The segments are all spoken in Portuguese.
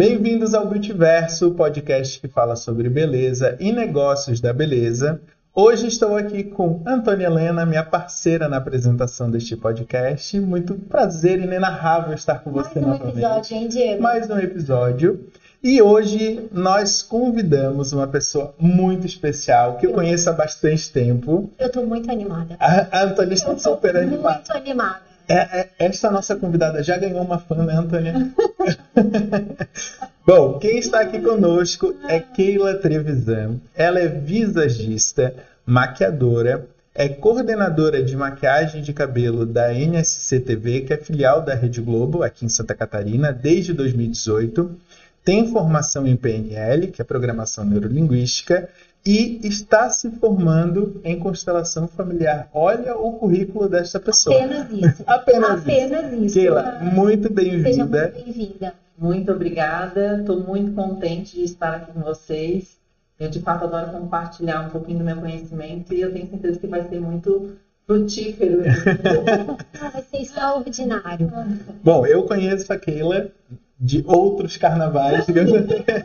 Bem-vindos ao Beautyverso, podcast que fala sobre beleza e negócios da beleza. Hoje estou aqui com Antônia Helena, minha parceira na apresentação deste podcast. Muito prazer inenarrável estar com você Mais um novamente. episódio, hein, Diego? Mais um episódio. E hoje nós convidamos uma pessoa muito especial que eu conheço há bastante tempo. Eu tô muito animada. A Antônia está super animada. Muito animada. É, é, esta nossa convidada já ganhou uma fã, né, Antônia? Bom, quem está aqui conosco é Keila Trevisan. Ela é visagista, maquiadora, é coordenadora de maquiagem de cabelo da NSC TV, que é filial da Rede Globo, aqui em Santa Catarina, desde 2018. Tem formação em PNL, que é Programação Neurolinguística, e está se formando em constelação familiar. Olha o currículo desta pessoa. Apenas isso. Apenas isso. Apenas isso. Keila, muito Seja bem-vinda. muito bem-vinda. Muito obrigada, estou muito contente de estar aqui com vocês. Eu, de fato, adoro compartilhar um pouquinho do meu conhecimento e eu tenho certeza que vai ser muito frutífero. Vai ser extraordinário. Bom, eu conheço a Keila de outros carnavais, digamos assim.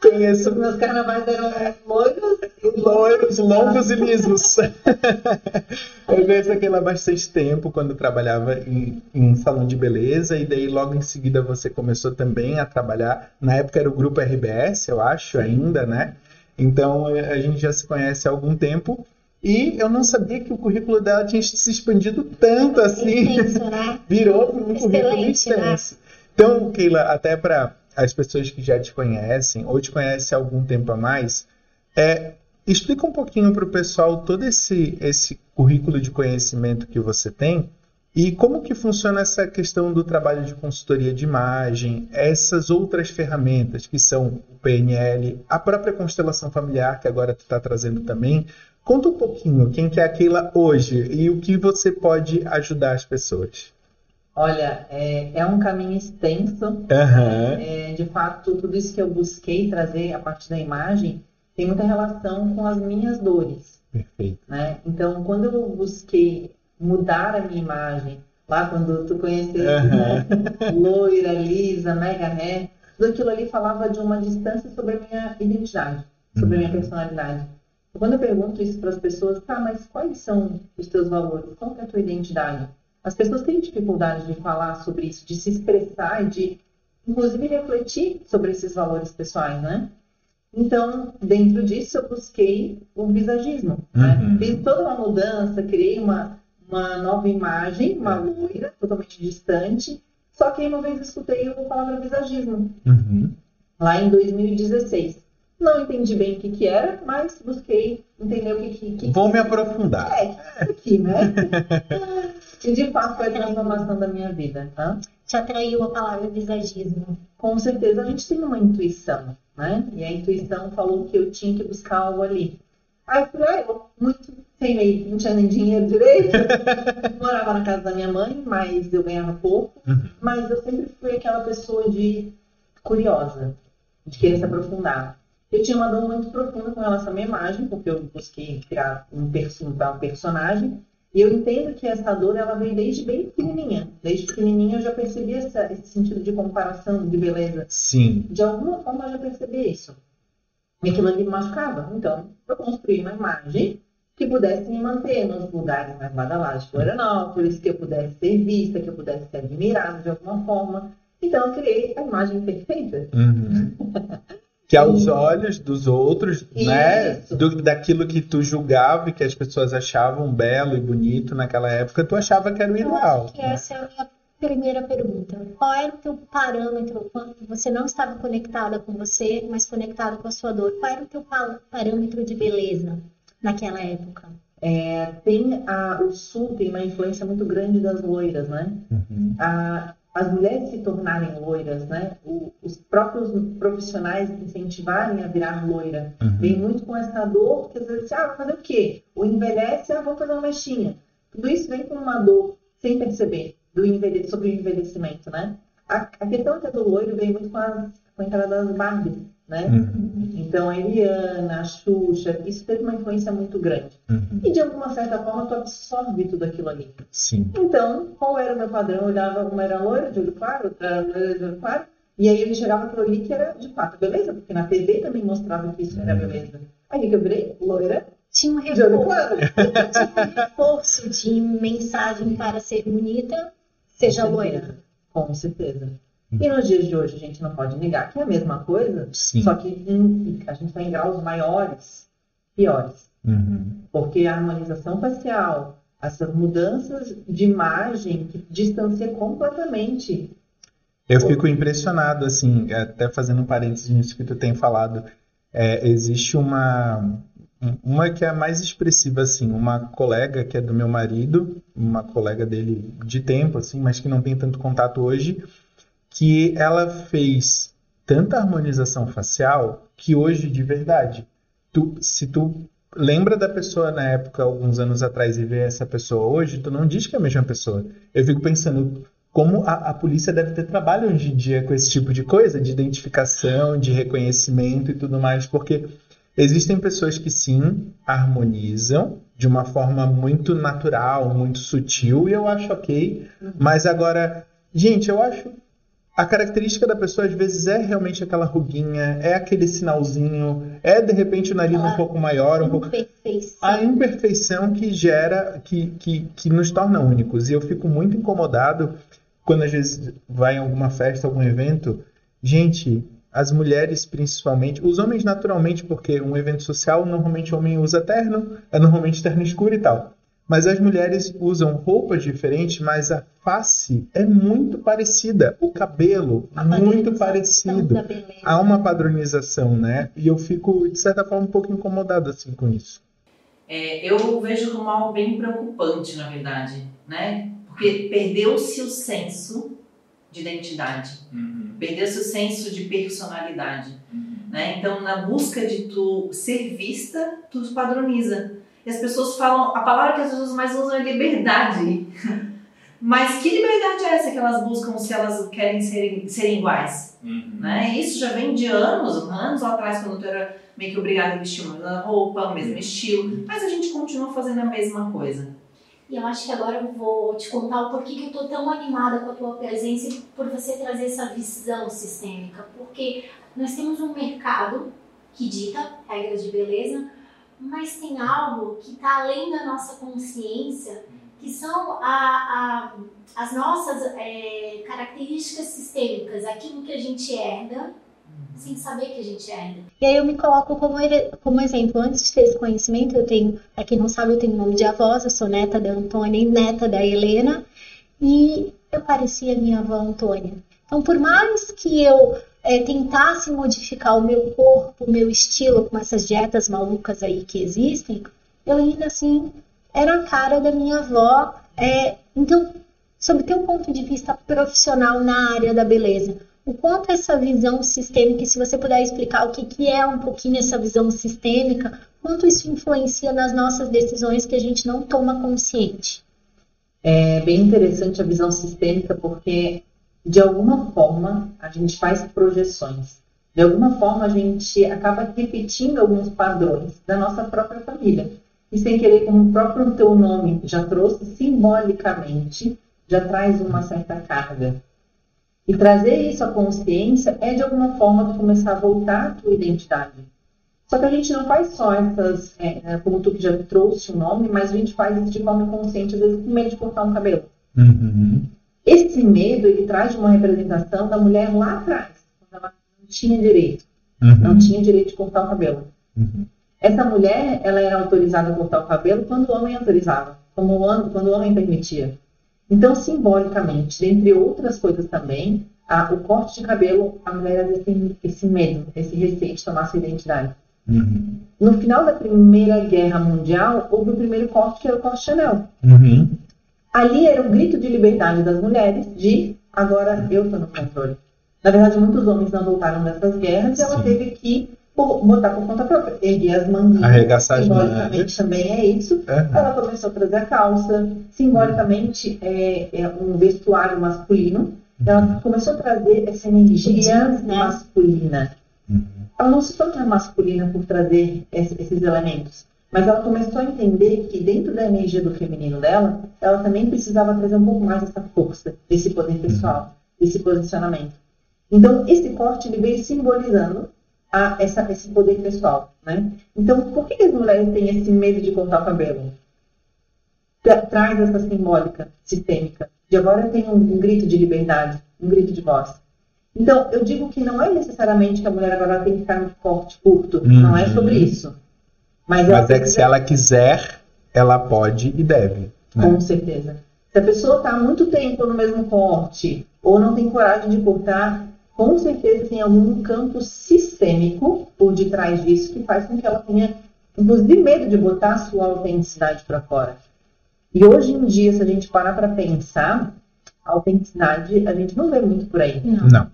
Conheço meus carnavais eram loiros. loiros, longos e lisos. Eu conheço a Keila há bastante tempo, quando trabalhava em, em um salão de beleza, e daí logo em seguida você começou também a trabalhar. Na época era o grupo RBS, eu acho, ainda, né? Então eh, a gente já se conhece há algum tempo. E eu não sabia que o currículo dela tinha se expandido tanto assim. Intenso, né? Virou um currículo Excelente, né? extenso. Então, Keila, até para as pessoas que já te conhecem ou te conhecem há algum tempo a mais, é, explica um pouquinho para o pessoal todo esse, esse currículo de conhecimento que você tem e como que funciona essa questão do trabalho de consultoria de imagem, essas outras ferramentas que são o PNL, a própria constelação familiar que agora tu está trazendo também. Conta um pouquinho quem que é a Keila hoje e o que você pode ajudar as pessoas. Olha, é, é um caminho extenso. Aham. É, de fato, tudo isso que eu busquei trazer a partir da imagem tem muita relação com as minhas dores. Perfeito. né? Então, quando eu busquei mudar a minha imagem, lá quando tu conheceu Aham. loira, lisa, mega hair, tudo aquilo ali falava de uma distância sobre a minha identidade, sobre a minha personalidade. E Quando eu pergunto isso para as pessoas, tá, mas quais são os teus valores? Qual é a tua identidade? As pessoas têm dificuldade de falar sobre isso, de se expressar e de, inclusive, refletir sobre esses valores pessoais, né? Então, dentro disso, eu busquei o visagismo. Né? Uhum. Fiz toda uma mudança, criei uma, uma nova imagem, uma loira, totalmente distante. Só que uma vez escutei a palavra visagismo, Uhum. lá em 2016. Não entendi bem o que, que era, mas busquei entender o que, que, que Vou me aprofundar. é, é aqui, né? e de fato foi a transformação da minha vida. Tá? Te atraiu a palavra visagismo. Com certeza a gente tem uma intuição, né? E a intuição falou que eu tinha que buscar algo ali. Aí eu falei, ah, eu muito sem meio, não tinha nem dinheiro direito. Morava na casa da minha mãe, mas eu ganhava pouco. Uhum. Mas eu sempre fui aquela pessoa de curiosa, de querer se aprofundar. Eu tinha uma dor muito profunda com relação à minha imagem, porque eu busquei criar um, perso um personagem. E eu entendo que essa dor ela veio desde bem pequenininha. Desde pequenininha eu já percebi essa, esse sentido de comparação, de beleza. Sim. De alguma forma eu já percebi isso. E aquilo ali me machucava. Então, eu construí uma imagem que pudesse me manter nos lugares mais badalados de Florianópolis, que eu pudesse ser vista, que eu pudesse ser admirada de alguma forma. Então, eu criei a imagem perfeita. Uhum. Que aos olhos dos outros, né? Isso. do- daquilo que tu julgava e que as pessoas achavam belo e bonito naquela época, tu achava que era o Eu ideal. acho que né? essa é a minha primeira pergunta. Qual era o teu parâmetro quando você não estava conectada com você, mas conectada com a sua dor? Qual era o teu pa- parâmetro de beleza naquela época? É, tem a, o Sul tem uma influência muito grande das loiras, né? Uhum. a- as mulheres se tornarem loiras, né? O- os próprios profissionais incentivarem a virar loira. Uhum. Vem muito com essa dor, que às vezes, ah, vai fazer o quê? Ou envelhece, ah, vou fazer uma mexinha. Tudo isso vem com uma dor, sem perceber, do envelhe sobre o envelhecimento, né? A, a questão até do loiro vem muito com, as, com a entrada das Barbies, né? Uhum. Então, a Eliana, a Xuxa, isso teve uma influência muito grande. Uhum. E, de alguma certa forma, tu absorve tudo aquilo ali. Sim. Então, qual era o meu padrão? Eu olhava, uma era loira de olho claro, outra era loira de olho claro. E aí eu enxergava aquilo ali que era de fato beleza, porque na TV também mostrava que isso era beleza. Aí que eu virei loira Tinha um de olho reforço, claro. tinha um reforço de mensagem para ser bonita, seja loira. Com certeza. E nos dias de hoje a gente não pode negar que é a mesma coisa, Sim. só que em- a gente está em graus maiores, piores. Uhum. Porque a harmonização facial, essas mudanças de imagem que distancia completamente. Eu fico impressionado, assim, até fazendo um parênteses nisso que tu tem falado. É, existe uma, uma que é mais expressiva, assim, uma colega que é do meu marido, uma colega dele de tempo, assim, mas que não tem tanto contato hoje, que ela fez tanta harmonização facial que hoje, de verdade, tu, se tu lembra da pessoa na época, alguns anos atrás, e vê essa pessoa hoje, tu não diz que é a mesma pessoa. Eu fico pensando, como a, a polícia deve ter trabalho hoje em dia com esse tipo de coisa, de identificação, de reconhecimento e tudo mais, porque existem pessoas que sim harmonizam de uma forma muito natural, muito sutil, e eu acho ok, mas agora, gente, eu acho a característica da pessoa às vezes é realmente aquela ruguinha, é aquele sinalzinho, é de repente o nariz um Aquela pouco maior, um pouco a imperfeição que gera, que, que, que nos torna únicos. E eu fico muito incomodado quando às vezes vai em alguma festa, algum evento. Gente, as mulheres principalmente, os homens naturalmente, porque um evento social, normalmente o homem usa terno, é normalmente terno escuro e tal. Mas as mulheres usam roupas diferentes, mas a face é muito parecida. O cabelo, A muito parecido há uma padronização, né? E eu fico, de certa forma, um pouco incomodado assim com isso. É, eu vejo como algo bem preocupante, na verdade, né? Porque perdeu-se o senso de identidade, perdeu-se o senso de personalidade, né? Então, na busca de tu ser vista, tu padroniza. E as pessoas falam, a palavra que as pessoas mais usam é liberdade. Mas que liberdade é essa que elas buscam se elas querem serem, serem iguais? né? Isso já vem de anos, anos lá atrás, quando tu era meio que obrigada a vestir uma roupa, o mesmo estilo, mas a gente continua fazendo a mesma coisa. E eu acho que agora eu vou te contar o porquê que eu tô tão animada com a tua presença e por você trazer essa visão sistêmica. Porque nós temos um mercado que dita regras de beleza, mas tem algo que está além da nossa consciência, que são a, a- as nossas é, características sistêmicas, aquilo que a gente herda, sem saber que a gente herda. E aí eu me coloco como, como exemplo. Antes de ter esse conhecimento, eu tenho, pra quem não sabe, eu tenho nome de avós, eu sou neta da Antônia e neta da Helena, e eu parecia minha avó Antônia. Então, por mais que eu eh, tentasse modificar o meu corpo, o meu estilo com essas dietas malucas aí que existem, eu ainda assim era a cara da minha avó. Eh, então, sob teu ponto de vista profissional na área da beleza, o quanto essa visão sistêmica, se você puder explicar o que, que é um pouquinho essa visão sistêmica, quanto isso influencia nas nossas decisões que a gente não toma consciente. É bem interessante a visão sistêmica porque, de alguma forma, a gente faz projeções. De alguma forma, a gente acaba repetindo alguns padrões da nossa própria família. E sem querer, como o próprio teu nome já trouxe, simbolicamente, já traz uma certa carga. E trazer isso à consciência é, de alguma forma, começar a voltar à tua identidade. Só que a gente não faz só essas, é, é, como tu que já trouxe o nome, mas a gente faz isso de forma inconsciente, às vezes com medo de cortar um cabelo. Uhum. Esse medo, ele traz uma representação da mulher lá atrás, quando ela não tinha direito, não Uhum. tinha direito de cortar o cabelo. Uhum. Essa mulher, ela era autorizada a cortar o cabelo quando o homem autorizava, como o homem- quando o homem permitia. Então, simbolicamente, dentre outras coisas também, a- o corte de cabelo, a mulher tem esse medo, esse receio de tomar sua identidade. Uhum. No final da Primeira Guerra Mundial, houve o primeiro corte, que era o corte Chanel. Uhum. Ali era um grito de liberdade das mulheres de agora eu estou no controle. Na verdade, muitos homens não voltaram dessas guerras e ela Sim. teve que botar por conta própria, erguer as manguinhas. Arregaçar as simbolicamente mangas. também é isso. Uhum. Ela começou a trazer a calça, simbolicamente é, é um vestuário masculino. Ela começou a trazer essa energia né? masculina. Uhum. Ela não se torna masculina por trazer esse- esses elementos, mas ela começou a entender que dentro da energia do feminino dela, ela também precisava trazer um pouco mais dessa força, desse poder pessoal, desse posicionamento. Então, esse corte ele veio simbolizando a, essa, esse poder pessoal, né? Então, por que as mulheres têm esse medo de cortar o cabelo? Tra traz essa simbólica sistêmica de agora tem um, um grito de liberdade, um grito de voz. Então, eu digo que não é necessariamente que a mulher agora tem que ficar no corte curto. Uhum. Não é sobre isso. Mas, Mas é que se ela quiser, ela pode e deve. Né? Com certeza. Se a pessoa está muito tempo no mesmo corte ou não tem coragem de cortar, com certeza tem algum campo sistêmico por detrás disso que faz com que ela tenha, inclusive, medo de botar a sua autenticidade para fora. E hoje em dia, se a gente parar para pensar, a autenticidade a gente não vê muito por aí. Não. não.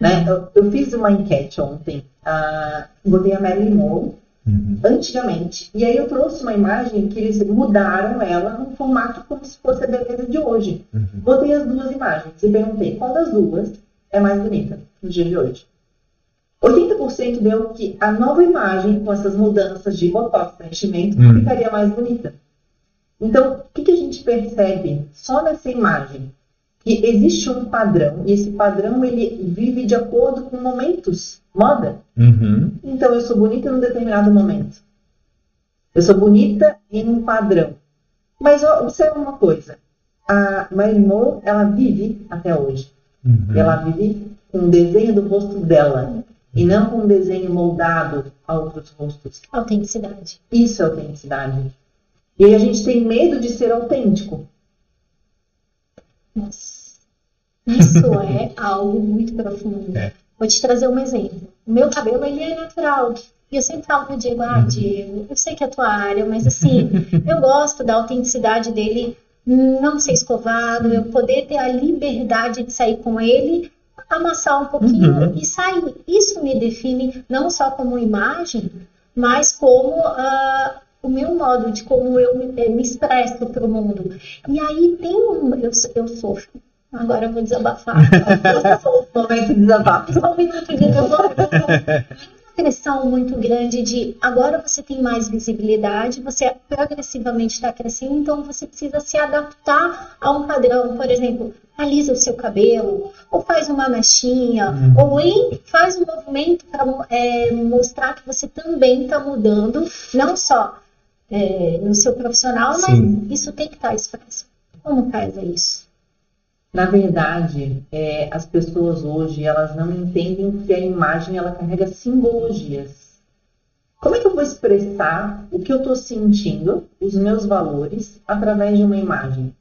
Né? Eu, eu, fiz uma enquete ontem, uh, botei a Marilyn Monroe uhum. antigamente, e aí eu trouxe uma imagem que eles mudaram ela num formato como se fosse a beleza de hoje. Uhum. Botei as duas imagens e perguntei qual das duas é mais bonita no dia de hoje. 80% deu que a nova imagem, com essas mudanças de botox, preenchimento, uhum. ficaria mais bonita. Então, o que, que a gente percebe só nessa imagem? Que existe um padrão, e esse padrão ele vive de acordo com momentos, moda. Uhum. Então, eu sou bonita em um determinado momento. Eu sou bonita em um padrão. Mas observa uma coisa. A Marilyn Monroe, ela vive até hoje. Uhum. Ela vive com o desenho do rosto dela. E não com um desenho moldado a outros rostos. Autenticidade. Isso é autenticidade. E a gente tem medo de ser autêntico. Nossa, isso é algo muito profundo. É. Vou te trazer um exemplo. O meu cabelo ele é natural. E eu sempre falo pro Diego, ah, uhum. Diego, eu sei que é a tua área, mas assim, eu gosto da autenticidade dele não ser escovado, eu poder ter a liberdade de sair com ele, amassar um pouquinho uhum. e sair. Isso me define não só como imagem, mas como uh, o meu modo de como eu me, eh, me expresso para o mundo. E aí tem um. Eu, eu sofro. Agora eu vou desabafar. Momento de desabafo. Só um minuto de desabafo pressão muito grande de agora você tem mais visibilidade, você progressivamente está crescendo, então você precisa se adaptar a um padrão. Por exemplo, alisa o seu cabelo, ou faz uma mechinha, uhum. ou em, faz um movimento para é, mostrar que você também está mudando, não só é, no seu profissional, Sim. mas isso tem que estar tá expresso. Como faz isso? Na verdade, é, as pessoas hoje elas não entendem que a imagem ela carrega simbologias. Como é que eu vou expressar o que eu estou sentindo, os meus valores, através de uma imagem?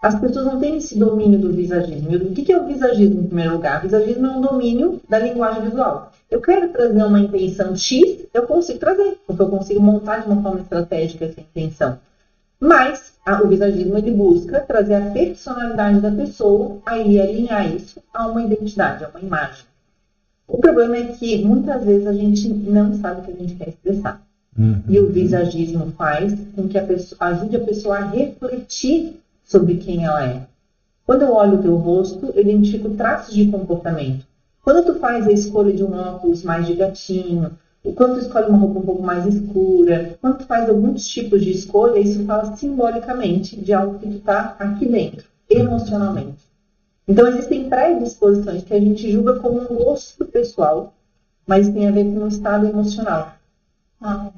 As pessoas não têm esse domínio do visagismo. O que é o visagismo, em primeiro lugar? O visagismo é um domínio da linguagem visual. Eu quero trazer uma intenção X, eu consigo trazer, porque eu consigo montar de uma forma estratégica essa intenção. Mas o visagismo ele busca trazer a personalidade da pessoa, aí alinhar isso a uma identidade, a uma imagem. O problema é que muitas vezes a gente não sabe o que a gente quer expressar. Uhum. E o visagismo faz com que a pessoa, ajude a pessoa a refletir sobre quem ela é. Quando eu olho o teu rosto, eu identifico traços de comportamento. Quando tu faz a escolha de um óculos mais de gatinho, quando tu escolhe uma roupa um pouco mais escura, quando tu faz alguns tipos de escolha, isso fala simbolicamente de algo que tu está aqui dentro, emocionalmente. Então existem predisposições que a gente julga como um gosto pessoal, mas tem a ver com um estado emocional. Ah.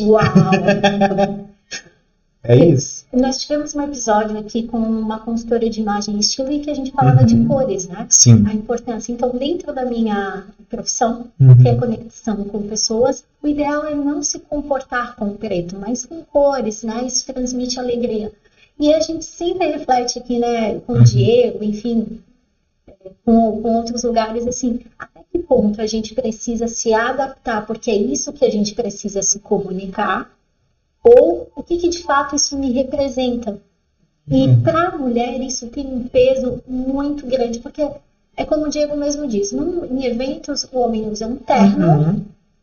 Uau! É isso. Nós tivemos um episódio aqui com uma consultora de imagem e estilo em que a gente falava uhum. de cores, né? Sim. A importância. Então, dentro da minha profissão, uhum. que é conexão com pessoas, o ideal é não se comportar com preto, mas com cores, né? Isso transmite alegria. E a gente sempre reflete aqui, né, com o uhum. Diego, enfim, com, com outros lugares, assim, até que ponto a gente precisa se adaptar, porque é isso que a gente precisa se comunicar, ou o que, que de fato isso me representa. E uhum. para a mulher isso tem um peso muito grande, porque é como o Diego mesmo disse, num, em eventos o homem usa um terno, uhum.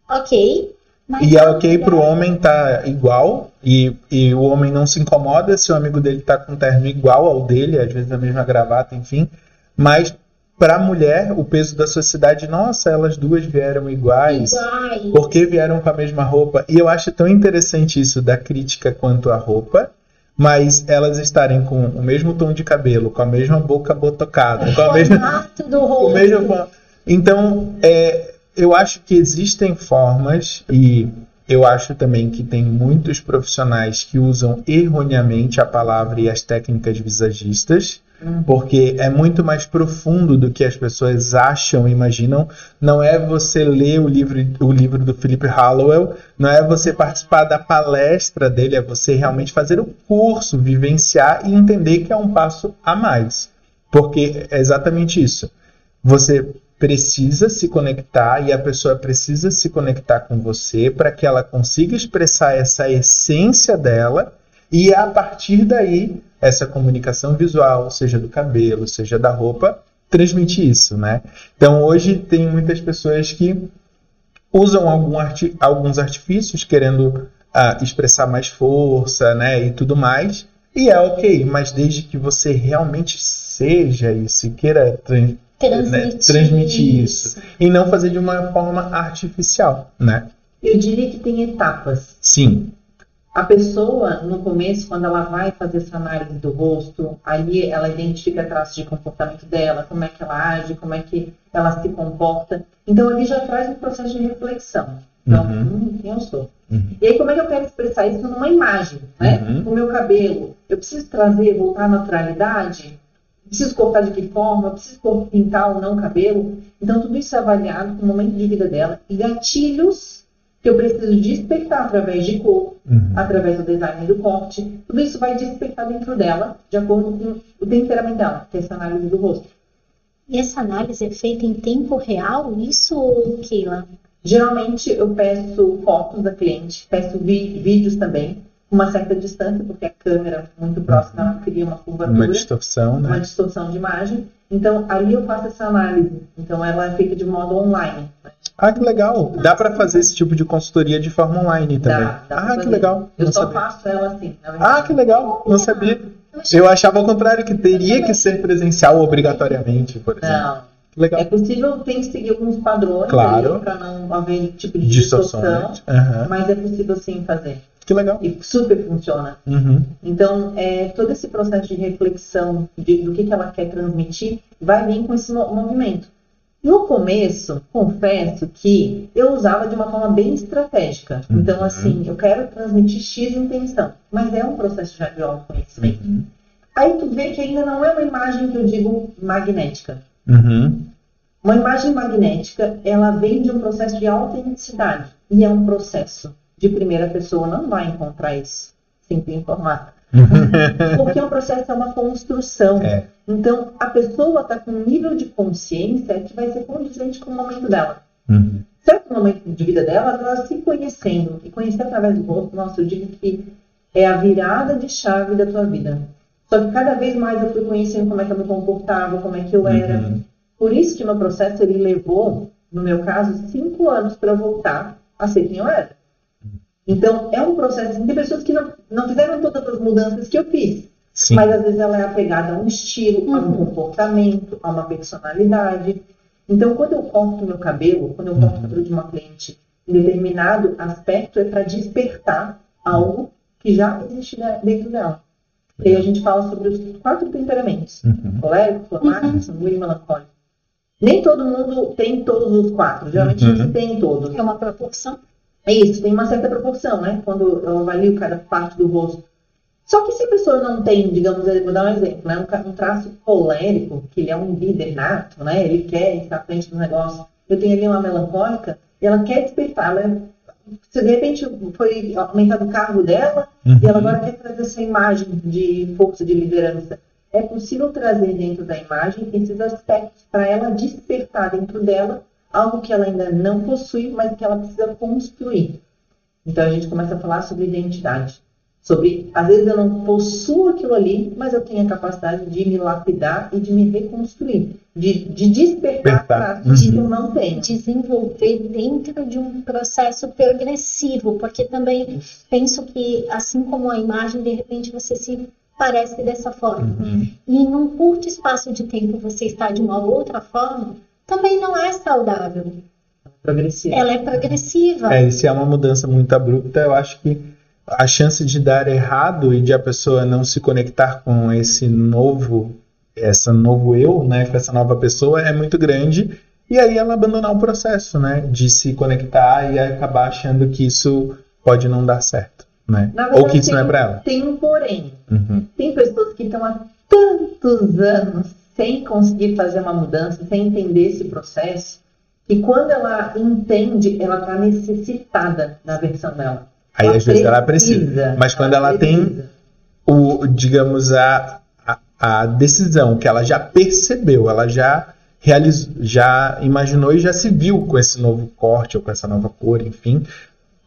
ok, e é ok para o homem estar tá igual, e, e o homem não se incomoda se o amigo dele está com um terno igual ao dele, às vezes a mesma gravata, enfim. Mas para a mulher, o peso da sociedade, nossa, elas duas vieram iguais, iguais, porque vieram com a mesma roupa. E eu acho tão interessante isso da crítica quanto à roupa, mas elas estarem com o mesmo tom de cabelo, com a mesma boca botocada, com a mesma. do rosto. o mesmo... Então, é, eu acho que existem formas, e eu acho também que tem muitos profissionais que usam erroneamente a palavra e as técnicas visagistas porque é muito mais profundo do que as pessoas acham, imaginam. Não é você ler o livro, o livro do Philip Hallowell, não é você participar da palestra dele, é você realmente fazer o curso, vivenciar e entender que é um passo a mais. Porque é exatamente isso. Você precisa se conectar e a pessoa precisa se conectar com você para que ela consiga expressar essa essência dela e a partir daí essa comunicação visual, seja do cabelo, seja da roupa, transmitir isso, né? Então hoje tem muitas pessoas que usam algum arti alguns artifícios querendo ah, expressar mais força, né, e tudo mais, e é ok, mas desde que você realmente seja isso e queira trans transmitir, né, transmitir isso. isso e não fazer de uma forma artificial, né? Eu diria que tem etapas. Sim. A pessoa, no começo, quando ela vai fazer essa análise do rosto, aí ela identifica traços de comportamento dela, como é que ela age, como é que ela se comporta. Então, ele já traz um processo de reflexão. Então, uhum. hum, quem eu sou? Uhum. E aí, como é que eu quero expressar isso numa imagem? Né? Uhum. O meu cabelo, eu preciso trazer, voltar à naturalidade? Preciso cortar de que forma? Preciso pintar ou não o cabelo? Então, tudo isso é avaliado no momento de vida dela. E gatilhos que eu preciso despertar através de cor, uhum. através do design do corte. Tudo isso vai despertar dentro dela, de acordo com o temperamento dela, que é essa análise do rosto. E essa análise é feita em tempo real, isso, Keila? Geralmente eu peço fotos da cliente, peço vídeos também, uma certa distância, porque a câmera muito próxima ela cria uma curvatura. Uma distorção, né? Uma distorção de imagem. Então, ali eu faço essa análise. Então, ela é feita de modo online. Né? Ah, que legal. Dá para fazer esse tipo de consultoria de forma online também. Dá, dá ah, que legal. Eu Não só sabia. faço ela assim. Ah, que legal. Não sabia. Eu achava ao contrário, que teria que ser presencial obrigatoriamente, por exemplo. Não. Legal. É possível, tem que seguir alguns padrões claro. para não haver tipo de distorção, uhum. mas é possível sim fazer. Que legal. E super funciona. Uhum. Então, é, todo esse processo de reflexão de, do que, que ela quer transmitir vai vir com esse movimento. No começo, confesso que eu usava de uma forma bem estratégica. Uhum. Então, assim, eu quero transmitir X intenção, mas é um processo já de autoconhecimento. Uhum. Aí tu vê que ainda não é uma imagem que eu digo magnética. Uhum. Uma imagem magnética, ela vem de um processo de autenticidade. E é um processo de primeira pessoa, não vai encontrar isso sem ter informado. Porque o processo é uma construção. É. Então, a pessoa está com um nível de consciência que vai ser condizente com o momento dela. Uhum. Certo momento de vida dela, ela se conhecendo. E conhecer através do rosto, nossa, eu digo que é a virada de chave da tua vida. Só que cada vez mais eu fui conhecendo como é que eu me comportava, como é que eu era. Uhum. Por isso que meu processo, ele levou, no meu caso, cinco anos para voltar a ser quem eu era. Então, é um processo. Tem pessoas que não, não fizeram todas as mudanças que eu fiz. Sim. Mas às vezes ela é apegada a um estilo, uhum. a um uhum. comportamento, a uma personalidade. Então, quando eu corto meu cabelo, quando eu corto o cabelo de uma cliente em determinado aspecto, é para despertar algo que já existe dentro dela. E aí a gente fala sobre os quatro temperamentos: uhum. colérico, flamático, uhum. sanguíneo e melancólico. Nem todo mundo tem todos os quatro, geralmente uhum. tem todos. É uma proporção. É isso, tem uma certa proporção, né? Quando eu avalio cada parte do rosto. Só que se a pessoa não tem, digamos, vou dar um exemplo, né? Um, um traço colérico, que ele é um líder nato, né? Ele quer estar à frente do negócio. Eu tenho ali uma melancólica, e ela quer despertar, ela, se de repente foi aumentado o cargo dela, uhum. e ela agora quer trazer essa imagem de força, de liderança. É possível trazer dentro da imagem esses aspectos para ela despertar dentro dela algo que ela ainda não possui, mas que ela precisa construir. Então a gente começa a falar sobre identidade. Sobre, às vezes eu não possuo aquilo ali, mas eu tenho a capacidade de me lapidar e de me reconstruir, de, de despertar para uhum. que eu não tenho. Desenvolver dentro de um processo progressivo, porque também penso que, assim como a imagem, de repente você se parece dessa forma. Uhum. E num curto espaço de tempo você está de uma outra forma, também não é saudável. Progressiva. Ela é progressiva. É, se é uma mudança muito abrupta, eu acho que a chance de dar errado e de a pessoa não se conectar com esse novo, essa novo eu, né, com essa nova pessoa é muito grande e aí ela abandonar o processo, né, de se conectar e acabar achando que isso pode não dar certo, né, verdade, ou que isso tem, não é para ela. Tem um porém. Uhum. Tem pessoas que estão há tantos anos sem conseguir fazer uma mudança, sem entender esse processo, e quando ela entende, ela está necessitada da versão dela. Aí ela às vezes ela precisa, mas quando ela, precisa. tem o, digamos, a, a, a decisão que ela já percebeu, ela já realizou, já imaginou e já se viu com esse novo corte ou com essa nova cor, enfim,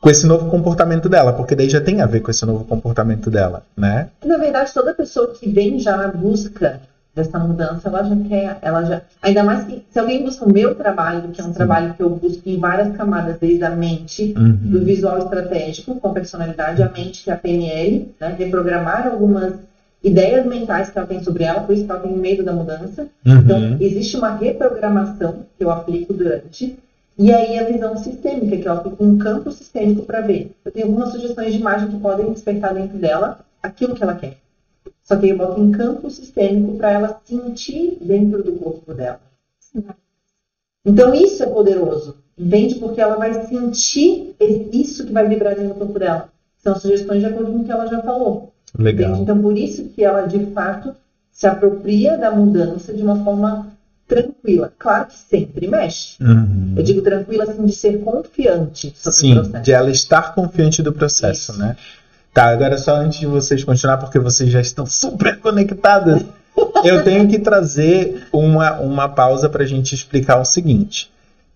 com esse novo comportamento dela, porque daí já tem a ver com esse novo comportamento dela, né? Na verdade, toda pessoa que vem já na busca dessa mudança, ela já quer, ela já, ainda mais que se alguém busca o meu trabalho, que é um trabalho que eu busco em várias camadas, desde a mente, do Uhum. visual estratégico, com personalidade, a mente, que é a PNL, né, reprogramar algumas ideias mentais que ela tem sobre ela, por isso que ela tem medo da mudança. Então, Uhum. existe uma reprogramação que eu aplico durante, e aí a visão sistêmica, que eu aplico um campo sistêmico para ver. Eu tenho algumas sugestões de imagem que podem despertar dentro dela aquilo que ela quer. Só que eu boto em campo sistêmico para ela sentir dentro do corpo dela. Então isso é poderoso, entende? Porque ela vai sentir isso que vai vibrar dentro do corpo dela. São sugestões de acordo com o que ela já falou. Entende? Legal. Então, por isso que ela, de fato, se apropria da mudança de uma forma tranquila. Claro que sempre mexe. Uhum. Eu digo tranquila, assim, de ser confiante sobre Sim, o processo. de ela estar confiante do processo, Isso. né? Tá, agora só antes de vocês continuar, porque vocês já estão super conectadas, eu tenho que trazer uma, uma pausa para a gente explicar o seguinte.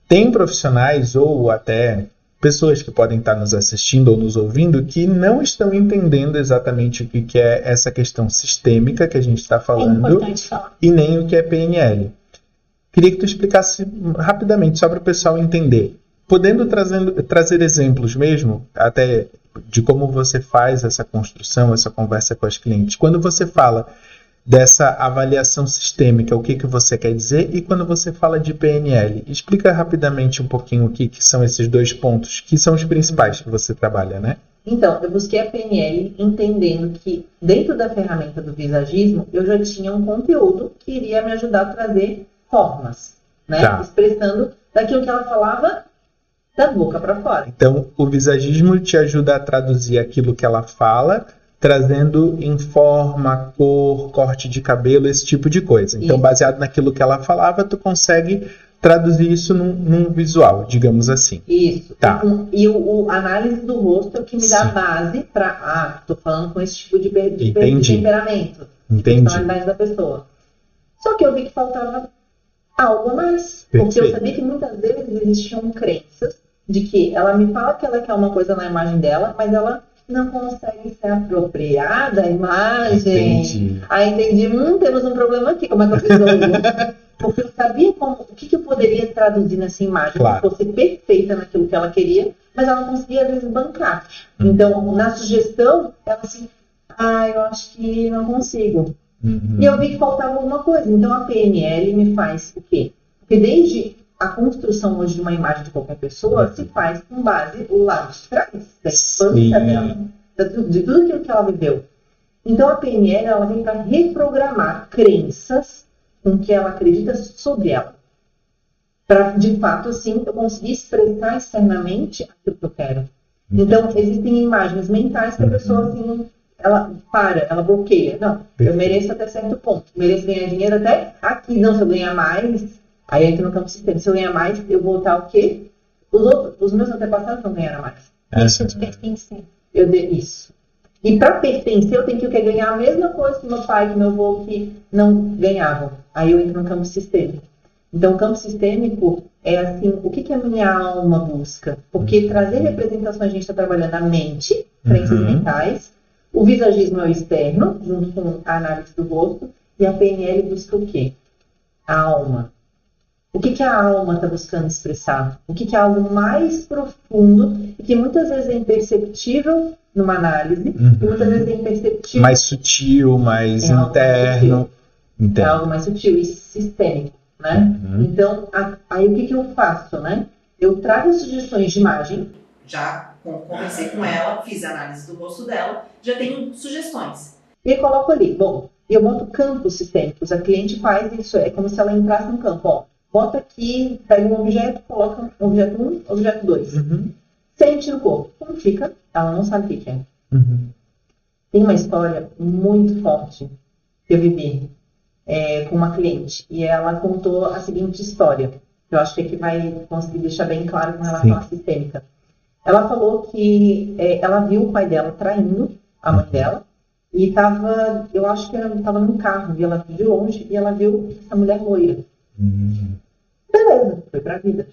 Tem profissionais ou até pessoas que podem estar nos assistindo ou nos ouvindo que não estão entendendo exatamente o que que é essa questão sistêmica que a gente está É falando falar. e nem o que é PNL. Queria que tu explicasse rapidamente, só para o pessoal entender. Podendo trazendo, trazer exemplos mesmo, até de como você faz essa construção, essa conversa com as clientes. Quando você fala dessa avaliação sistêmica, o que, que você quer dizer? E quando você fala de PNL, explica rapidamente um pouquinho o que, que são esses dois pontos, que são os principais que você trabalha, né? Então, eu busquei a PNL entendendo que dentro da ferramenta do visagismo eu já tinha um conteúdo que iria me ajudar a trazer formas, né? Tá. Expressando daquilo que ela falava da boca para fora. Então, o visagismo te ajuda a traduzir aquilo que ela fala, trazendo em forma, cor, corte de cabelo, esse tipo de coisa. Então, Isso. baseado naquilo que ela falava, tu consegue traduzir isso num, num visual, digamos assim. Isso. Tá. E, o, o análise do rosto é o que me dá Sim. base para, ah, tô falando com esse tipo de, de, per- de Entendi. temperamento, de Entendi. personalidade da pessoa. Só que eu vi que faltava algo a mais. Porque eu sabia que muitas vezes existiam crenças de que ela me fala que ela quer uma coisa na imagem dela, mas ela não consegue se apropriar da imagem. Entendi. Aí entendi, hum, temos um problema aqui, como é que eu resolvo? Porque eu sabia como, o que, que eu poderia traduzir nessa imagem Claro. que fosse perfeita naquilo que ela queria, mas ela não conseguia, às vezes, bancar. Hum. Então, na sugestão, ela assim, ah, eu acho que não consigo. Uhum. E eu vi que faltava alguma coisa. Então, a PNL me faz o quê? Porque desde a construção hoje de uma imagem de qualquer pessoa se faz com base lá de trás, da infância dela, de tudo aquilo que ela viveu. Então, a PNL ela para reprogramar crenças com que ela acredita sobre ela. Para, de fato, assim, eu conseguir expressar externamente aquilo que eu quero. Então, existem imagens mentais que a pessoa, assim, ela para, ela bloqueia. Não, eu mereço até certo ponto. Mereço ganhar dinheiro até aqui. Não, se eu ganhar mais, aí entra no campo sistema. Se eu ganhar mais, eu vou estar o quê? Os, outros, os meus antepassados não ganharam mais. Deixa de pertencer. Eu dei isso. E para pertencer, eu tenho que ganhar a mesma coisa que meu pai, que meu avô, que não ganhavam. Aí eu entro no campo sistêmico. Então, o campo sistêmico é assim, o que, que a minha alma busca? Porque trazer representações, a gente está trabalhando a mente, crenças Uhum. mentais, o visagismo é o externo, junto com a análise do rosto, e a PNL busca o quê? A alma. O que, que a alma está buscando expressar? O que, que é algo mais profundo e que muitas vezes é imperceptível numa análise, Uhum. e muitas vezes é imperceptível Mais sutil, mais É algo mais interno. é algo mais sutil e sistêmico, né? Uhum. Então, a- aí o que, que eu faço, né? Eu trago sugestões de imagem já conversei com ela, fiz a análise do rosto dela, já tenho sugestões. E coloco ali, bom, eu monto campos sistêmicos. A cliente faz isso, é como se ela entrasse no campo, ó. Bota aqui, pega um objeto, coloca objeto 1, um, objeto 2. Uhum. Sente no corpo. Como fica? Ela não sabe o que é. Uhum. Tem uma história muito forte que eu vivi é, com uma cliente. E ela contou a seguinte história. Que eu acho que aqui vai conseguir deixar bem claro com relação Sim. à sistêmica. Ela falou que é, ela viu o pai dela traindo a mãe dela e estava, eu acho que estava num carro, e ela de longe e ela viu essa mulher loira. Uhum. Beleza, foi pra vida.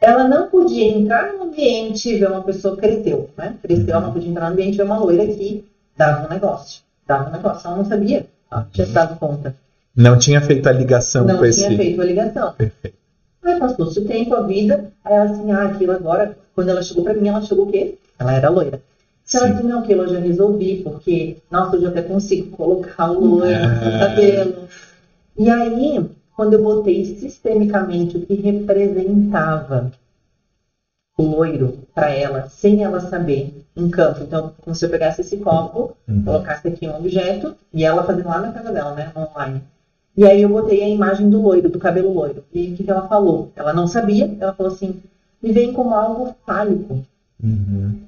Ela não podia entrar no ambiente e ver uma pessoa cresceu, né? Cresceu, ela não podia entrar no ambiente e ver uma loira que dava um negócio. Dava um negócio. Ela não sabia, ela tinha se dado conta. Não tinha feito a ligação não com esse... Não tinha feito a ligação. Perfeito. Aí passou-se o tempo, a vida, aí ela assim, ah, aquilo agora, quando ela chegou pra mim, ela chegou o quê? Ela era loira. Se ela disse, não, aquilo eu já resolvi, porque, nossa, eu já até consigo colocar o loiro no seu cabelo. E aí, quando eu botei sistemicamente o que representava o loiro para ela, sem ela saber, em campo. Então, como se eu pegasse esse copo, uhum. colocasse aqui um objeto, e ela fazendo lá na casa dela, né, online. E aí eu botei a imagem do loiro, do cabelo loiro. E o que, que ela falou? Ela não sabia, ela falou assim, me vem como algo fálico. Uhum.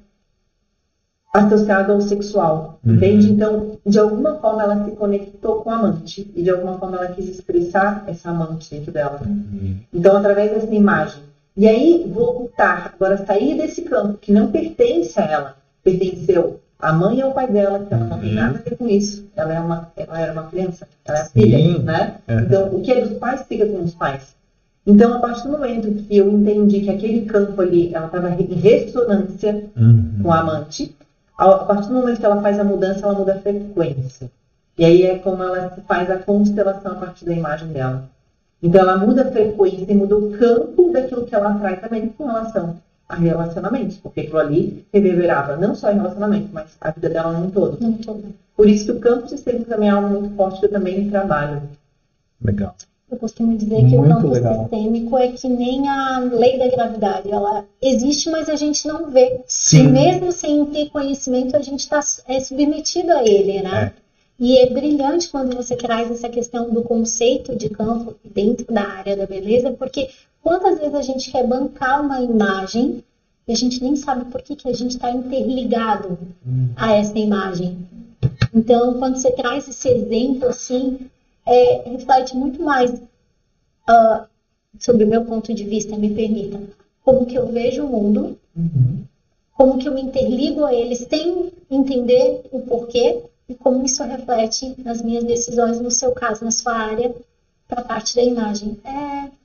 Associado ao sexual. Uhum. Entende? Então, de alguma forma ela se conectou com a amante. E de alguma forma ela quis expressar essa amante dentro dela. Uhum. Então, através dessa imagem. E aí, voltar, agora sair desse campo que não pertence a ela, pertenceu a mãe é o pai dela, que ela não tem nada a ver com isso. Ela, é uma, ela era uma criança, ela é Sim. filha, né? Uhum. Então, o que é dos pais fica com os pais. Então, a partir do momento que eu entendi que aquele campo ali, ela estava em ressonância uhum. com a amante, a partir do momento que ela faz a mudança, ela muda a frequência. E aí é como ela faz a constelação a partir da imagem dela. Então, ela muda a frequência e muda o campo daquilo que ela atrai também com relação a relacionamentos, porque aquilo ali reverberava não só em relacionamento, mas a vida dela no todo. todo. Por isso que o campo sistêmico também é algo muito forte que eu também trabalho. Legal. Eu costumo dizer muito que o campo legal. sistêmico é que nem a lei da gravidade. Ela existe, mas a gente não vê. Sim. E mesmo sem ter conhecimento, a gente está é submetido a ele, né? É. E é brilhante quando você traz essa questão do conceito de campo dentro da área da beleza, porque quantas vezes a gente quer bancar uma imagem e a gente nem sabe por que, que a gente está interligado a essa imagem. Então, quando você traz esse exemplo assim, é, reflete muito mais uh, sobre o meu ponto de vista, me permita, como que eu vejo o mundo, uhum. como que eu me interligo a ele sem entender o porquê e como isso reflete nas minhas decisões, no seu caso, na sua área, para a parte da imagem. É...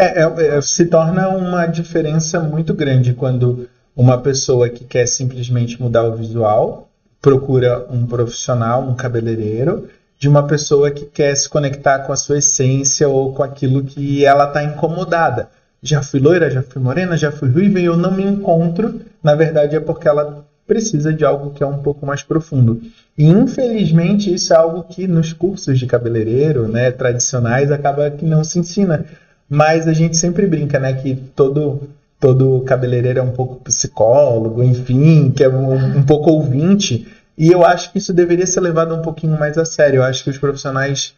É, é, é, se torna uma diferença muito grande quando uma pessoa que quer simplesmente mudar o visual procura um profissional, um cabeleireiro, de uma pessoa que quer se conectar com a sua essência ou com aquilo que ela está incomodada. Já fui loira, já fui morena, já fui ruiva e eu não me encontro. Na verdade, é porque ela precisa de algo que é um pouco mais profundo. E infelizmente isso é algo que nos cursos de cabeleireiro, né, tradicionais, acaba que não se ensina. Mas a gente sempre brinca, né, que todo todo cabeleireiro é um pouco psicólogo, enfim, que é um, um pouco ouvinte. E eu acho que isso deveria ser levado um pouquinho mais a sério. Eu acho que os profissionais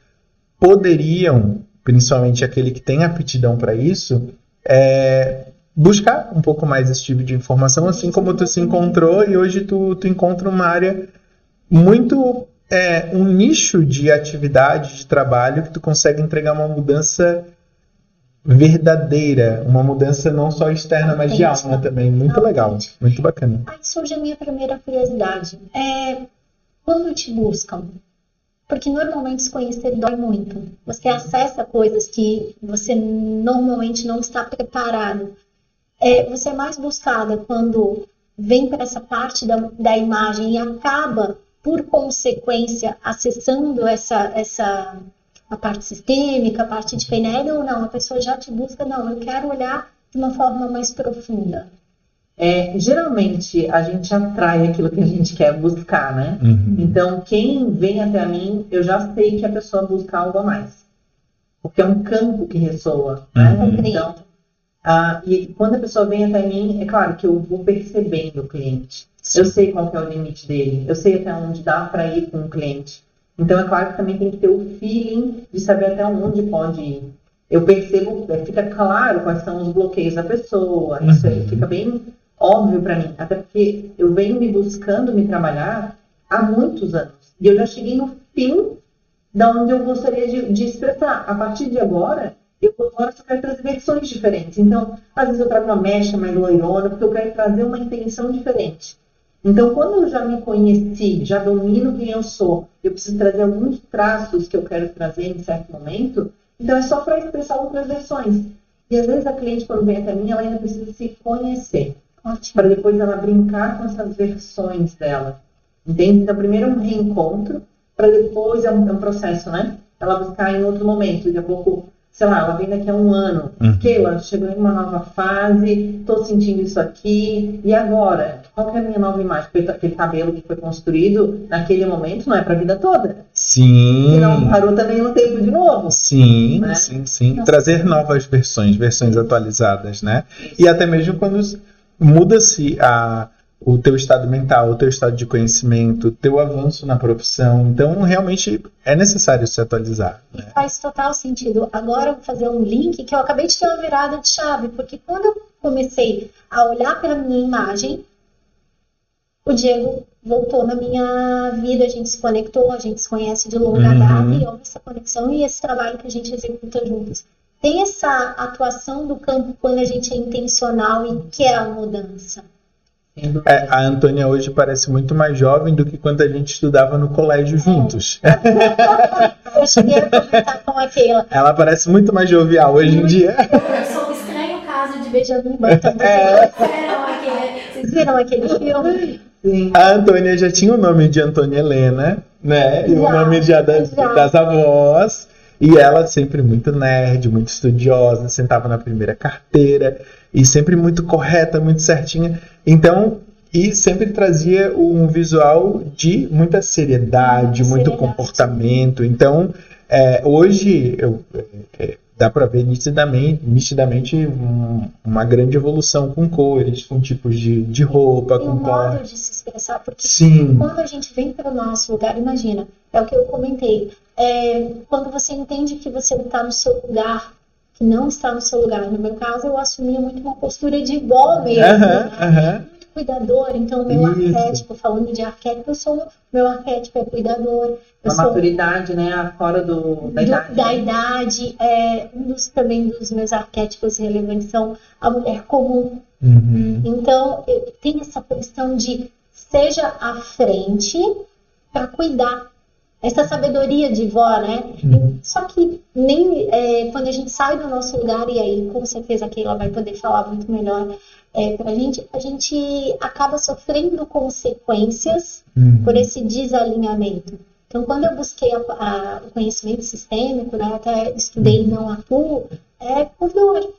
poderiam, principalmente aquele que tem aptidão para isso, é, buscar um pouco mais esse tipo de informação, assim como tu se encontrou e hoje tu, tu encontra uma área muito é, um nicho de atividade, de trabalho que tu consegue entregar uma mudança verdadeira, uma mudança não só externa, mas de alma também. Muito legal, muito bacana. Aí surge a minha primeira curiosidade. É, quando te buscam? Porque normalmente se conhecer dói muito. Você acessa coisas que você normalmente não está preparado é, você é mais buscada quando vem para essa parte da, da imagem e acaba, por consequência, acessando essa, essa a parte sistêmica, a parte de FENED ou não? A pessoa já te busca, não, eu quero olhar de uma forma mais profunda. É, geralmente a gente atrai aquilo que a gente quer buscar, né? Uhum. Então, quem vem até mim, eu já sei que a pessoa busca algo a mais. Porque é um campo que ressoa, né? Então, Ah, e quando a pessoa vem até mim, é claro que eu vou percebendo o cliente. Eu sei qual é o limite dele, eu sei até onde dá para ir com o cliente. Então é claro que também tem que ter o feeling de saber até onde pode ir. Eu percebo, é, fica claro quais são os bloqueios da pessoa, isso aí fica bem óbvio para mim, até porque eu venho me buscando me trabalhar há muitos anos. E eu já cheguei no fim da onde eu gostaria de, de expressar. A partir de agora, eu agora só quero trazer versões diferentes. Então, às vezes eu trago uma mecha mais loirona, porque eu quero trazer uma intenção diferente. Então, quando eu já me conheci, já domino quem eu sou, eu preciso trazer alguns traços que eu quero trazer em certo momento, então é só para expressar outras versões. E às vezes a cliente, quando vem até mim, ela ainda precisa se conhecer para depois ela brincar com essas versões dela. Entende? Então, primeiro um reencontro, para depois é um, é um, processo, né? Ela buscar em outro momento, daqui a pouco, sei lá, ela vem daqui a um ano. Uhum. Keila, chegou em uma nova fase, estou sentindo isso aqui, e agora? Qual é a minha nova imagem? Porque aquele cabelo que foi construído naquele momento não é para a vida toda. Sim. Se não parou também no tempo de novo. Sim, né? sim, sim. Trazer novas versões, versões atualizadas, né? E até mesmo quando muda-se a o teu estado mental, o teu estado de conhecimento, o teu avanço na profissão. Então, realmente é necessário se atualizar. Né? Faz total sentido. Agora eu vou fazer um link que eu acabei de ter uma virada de chave, porque quando eu comecei a olhar para minha imagem, o Diego voltou na minha vida, a gente se conectou, a gente se conhece de longa uhum. data e houve essa conexão e esse trabalho que a gente executa juntos tem essa atuação do campo quando a gente é intencional e quer a mudança. É, a Antônia hoje parece muito mais jovem do que quando a gente estudava no colégio juntos. Ela parece muito mais jovial hoje em dia. Eu sou um estranho caso de Benjamin Button. É. Vocês viram aquele filme? Sim. A Antônia já tinha o nome de Antônia Helena, né? E já, o nome já das, já. das avós. E ela sempre muito nerd, muito estudiosa, sentava na primeira carteira e sempre muito correta, muito certinha. Então, e sempre trazia um visual de muita seriedade, muito comportamento. Então, é, hoje eu, é, dá para ver nitidamente, nitidamente um, uma grande evolução com cores, com tipos de, de roupa, com modo de se expressar, porque Sim. quando a gente vem para o nosso lugar, imagina, é o que eu comentei, é, quando você entende que você está no seu lugar, que não está no seu lugar. No meu caso, eu assumia muito uma postura de igual mesmo, uhum, né? muito cuidador. Então, meu Isso. arquétipo, falando de arquétipo, eu sou meu arquétipo é cuidador. A sou, maturidade, né? Fora do, da idade. Da idade. É, um dos, também dos meus arquétipos relevantes são a mulher comum. Uhum. Então, tem essa questão de seja à frente para cuidar essa sabedoria de vó, né? Uhum. Só que nem é, quando a gente sai do nosso lugar, e aí com certeza a Keila vai poder falar muito melhor é, pra gente, a gente acaba sofrendo consequências uhum. por esse desalinhamento. Então, quando eu busquei a, a, o conhecimento sistêmico, né, até estudei não atuo, é por dor.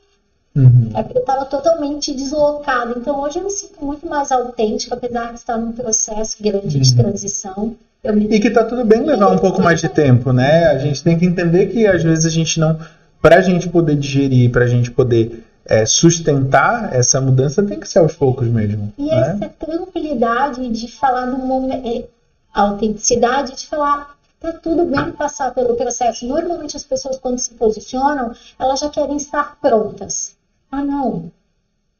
Uhum. É eu estava totalmente deslocada. Então, hoje eu me sinto muito mais autêntica, apesar de estar num processo grande de uhum. transição. E que tá tudo bem levar um pouco mais de tempo, né? A gente tem que entender que às vezes a gente não. Para a gente poder digerir, para a gente poder é, sustentar essa mudança, tem que ser aos poucos mesmo. E né? essa tranquilidade de falar do momento. É, a autenticidade de falar tá tudo bem passar pelo processo. Normalmente as pessoas quando se posicionam, elas já querem estar prontas. Ah, não.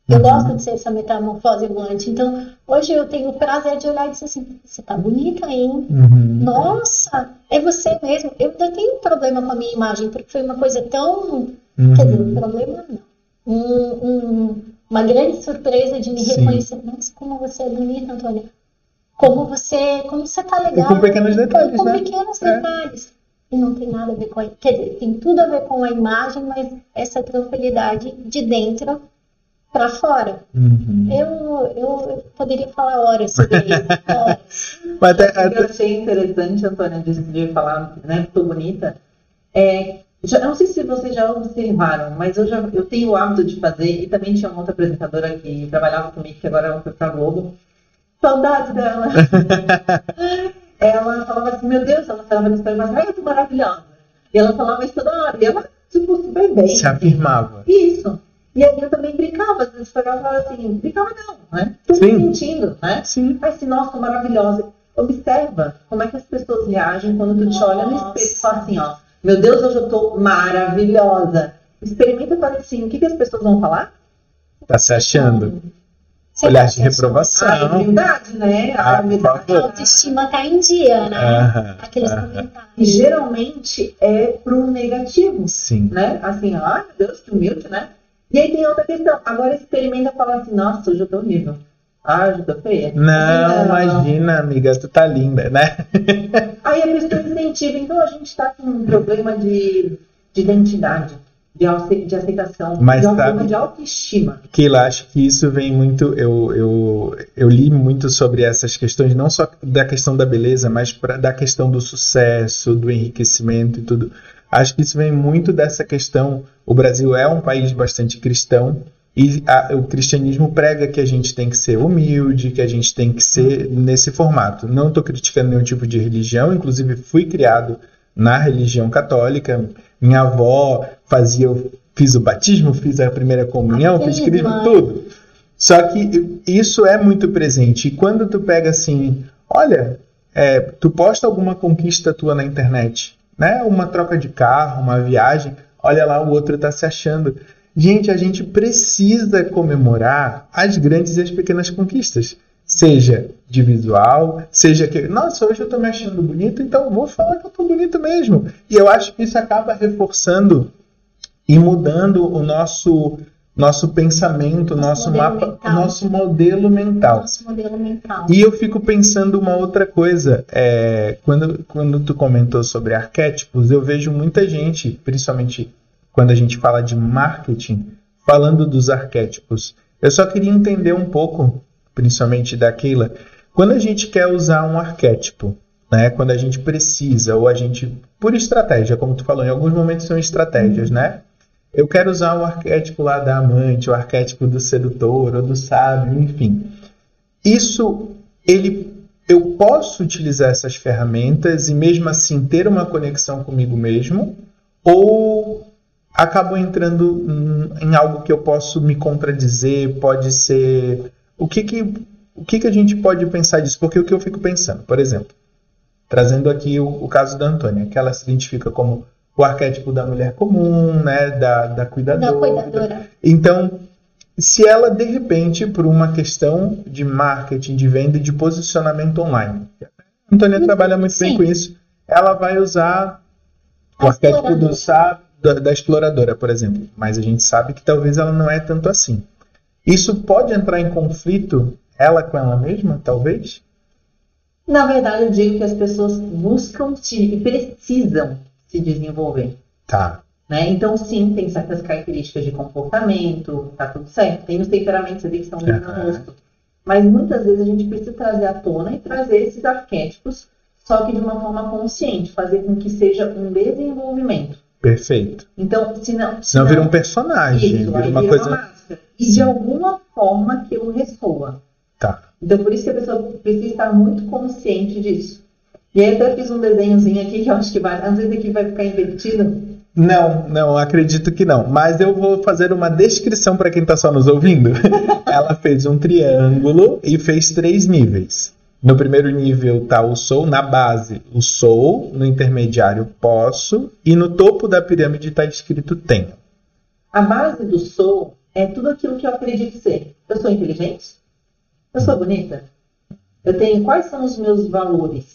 Eu uhum. gosto de ser essa metamorfose ambulante. Então, hoje eu tenho o prazer de olhar e dizer assim: você tá bonita, hein? Uhum. Nossa, é você mesmo. Eu ainda tenho um problema com a minha imagem, porque foi uma coisa tão. Uhum. Quer dizer, um problema não. Um, um, uma grande surpresa de me Sim. reconhecer. Nossa, como você é bonita, Antônia. Como você, como você tá legal. E com pequenos detalhes. Com né? pequenos é. detalhes. E não tem nada a ver com a. Quer dizer, tem tudo a ver com a imagem, mas essa tranquilidade de dentro para fora. Uhum. Eu, eu poderia falar horas sobre isso. Mas até, até... Eu achei interessante, Antônia, de, de falar, né, que tô bonita. É, já, não sei se vocês já observaram, mas eu, já, eu tenho o hábito de fazer, e também tinha uma outra apresentadora que trabalhava comigo, que agora ela foi pra Globo. Saudade dela. ela falava assim, meu Deus, ela falava no espelho, mas ai, eu tô maravilhosa. E ela falava isso toda hora. E ela, tipo, super bem. Se afirmava. Isso. E aí eu também brincava, às vezes pegava e falava assim, brincava não, né? Tô Sim. me sentindo, né? Sim. Mas assim, nossa, maravilhosa. Observa como é que as pessoas reagem quando tu te olha no Nossa. espelho e fala assim, ó, meu Deus, hoje eu tô maravilhosa. Experimenta fazer assim, o que, que as pessoas vão falar? Tá se achando? Você Olhar de se achando? reprovação. Ah, é verdade, né? Ah, A por verdade. A autoestima tá em dia, né? Aham, Aqueles aham. E comentários. geralmente é pro negativo, Sim. né? Assim, ai meu Deus, que humilde, né? E aí tem outra questão. Agora experimenta falar assim, nossa, hoje eu tô horrível. Ah, hoje eu tô feia. Não, imagina, amiga, tu tá linda, né? Aí a pessoa incentiva. Então a gente está com um problema de, de identidade, de, ace- de aceitação, Mas de sabe- de autoestima. Keila, acho que isso vem muito. Eu, eu, eu li muito sobre essas questões, não só da questão da beleza, mas pra, da questão do sucesso, do enriquecimento e tudo. Acho que isso vem muito dessa questão. O Brasil é um país bastante cristão e a- o cristianismo prega que a gente tem que ser humilde, que a gente tem que ser nesse formato. Não estou criticando nenhum tipo de religião, inclusive fui criado na religião católica. Minha avó fazia, fiz o batismo, fiz a primeira comunhão, fiz Querida. Cristo, tudo. Só que isso é muito presente. E quando tu pega assim, olha, é, tu posta alguma conquista tua na internet, né? Uma troca de carro, uma viagem, olha lá, o outro tá se achando. Gente, a gente precisa comemorar as grandes e as pequenas conquistas. Seja de visual, seja que, nossa, hoje eu tô me achando bonito, então vou falar que eu tô bonito mesmo. E eu acho que isso acaba reforçando e mudando o nosso nosso pensamento, nosso, Nosso mapa, mental. nosso modelo mental. Nosso modelo mental. E eu fico pensando uma outra coisa. É, quando, quando tu comentou sobre arquétipos, eu vejo muita gente, principalmente quando a gente fala de marketing, falando dos arquétipos. Eu só queria entender um pouco, principalmente da Keila, quando a gente quer usar um arquétipo, né? Quando a gente precisa, ou a gente, por estratégia, como tu falou, em alguns momentos são estratégias, né? Eu quero usar o arquétipo lá da amante, o arquétipo do sedutor, ou do sábio, enfim. Isso, ele, eu posso utilizar essas ferramentas e mesmo assim ter uma conexão comigo mesmo, ou acabo entrando em algo que eu posso me contradizer, pode ser... O que que, o que que a gente pode pensar disso? Porque o que eu fico pensando, por exemplo, trazendo aqui o, o caso da Antônia, que ela se identifica como o arquétipo da mulher comum, né, da, da cuidadora. Da cuidadora. Então, se ela de repente, por uma questão de marketing, de venda e de posicionamento online, a Antônia trabalha muito bem Sim. com isso, ela vai usar o A arquétipo do da, da exploradora, por exemplo. Mas a gente sabe que talvez ela não é tanto assim. Isso pode entrar em conflito ela com ela mesma, talvez? Na verdade, eu digo que as pessoas buscam se e precisam se desenvolver. Tá. Né? Então, sim, tem certas características de comportamento, tá tudo certo. Tem os temperamentos ali que estão Aham. rosto. Mas muitas vezes a gente precisa trazer à tona e trazer esses arquétipos, só que de uma forma consciente, fazer com que seja um desenvolvimento. Perfeito. Então, se não. Senão vira um personagem, Isso, vira uma vira coisa. máscara. E de alguma forma aquilo ressoa. Tá. Então, por isso que a pessoa precisa estar muito consciente disso. E aí, até fiz um desenhozinho aqui que eu acho que vai. Às vezes aqui vai ficar invertido. Não, não, acredito que não. Mas eu vou fazer uma descrição para quem está só nos ouvindo. Ela fez um triângulo e fez três níveis. No primeiro nível está o sou, na base o sou, no intermediário posso e no topo da pirâmide está escrito tenho. A base do sou é tudo aquilo que eu acredito ser. Eu sou inteligente? Eu sou bonita? Eu tenho quais são os meus valores?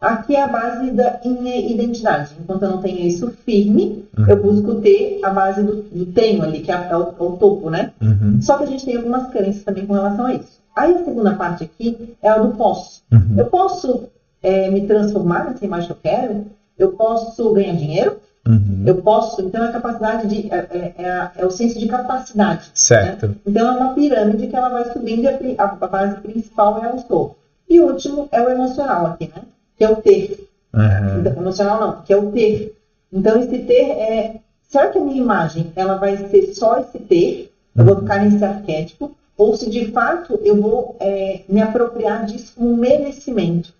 Aqui é a base da minha identidade. Enquanto eu não tenho isso firme, eu busco ter a base do, do tenho ali, que é, é o, é o topo, né? Uhum, Só que a gente tem algumas crenças também com relação a isso. Aí a segunda parte aqui é a do posso. uhum, Eu posso é, me transformar nessa imagem que eu quero? Eu posso ganhar dinheiro? uhum. Eu posso. Então, é a capacidade de. É, é- é é o senso de capacidade. Certo. Então, é uma pirâmide que ela vai subindo e a, a base principal é o estou. E o último é o emocional aqui, né? Que é o ter. Uhum. Então, emocional não, que é o ter. Então, esse ter é. Será que a minha imagem ela vai ser só esse ter? Eu vou ficar nesse arquétipo? Ou se de fato eu vou é, me apropriar disso como um merecimento?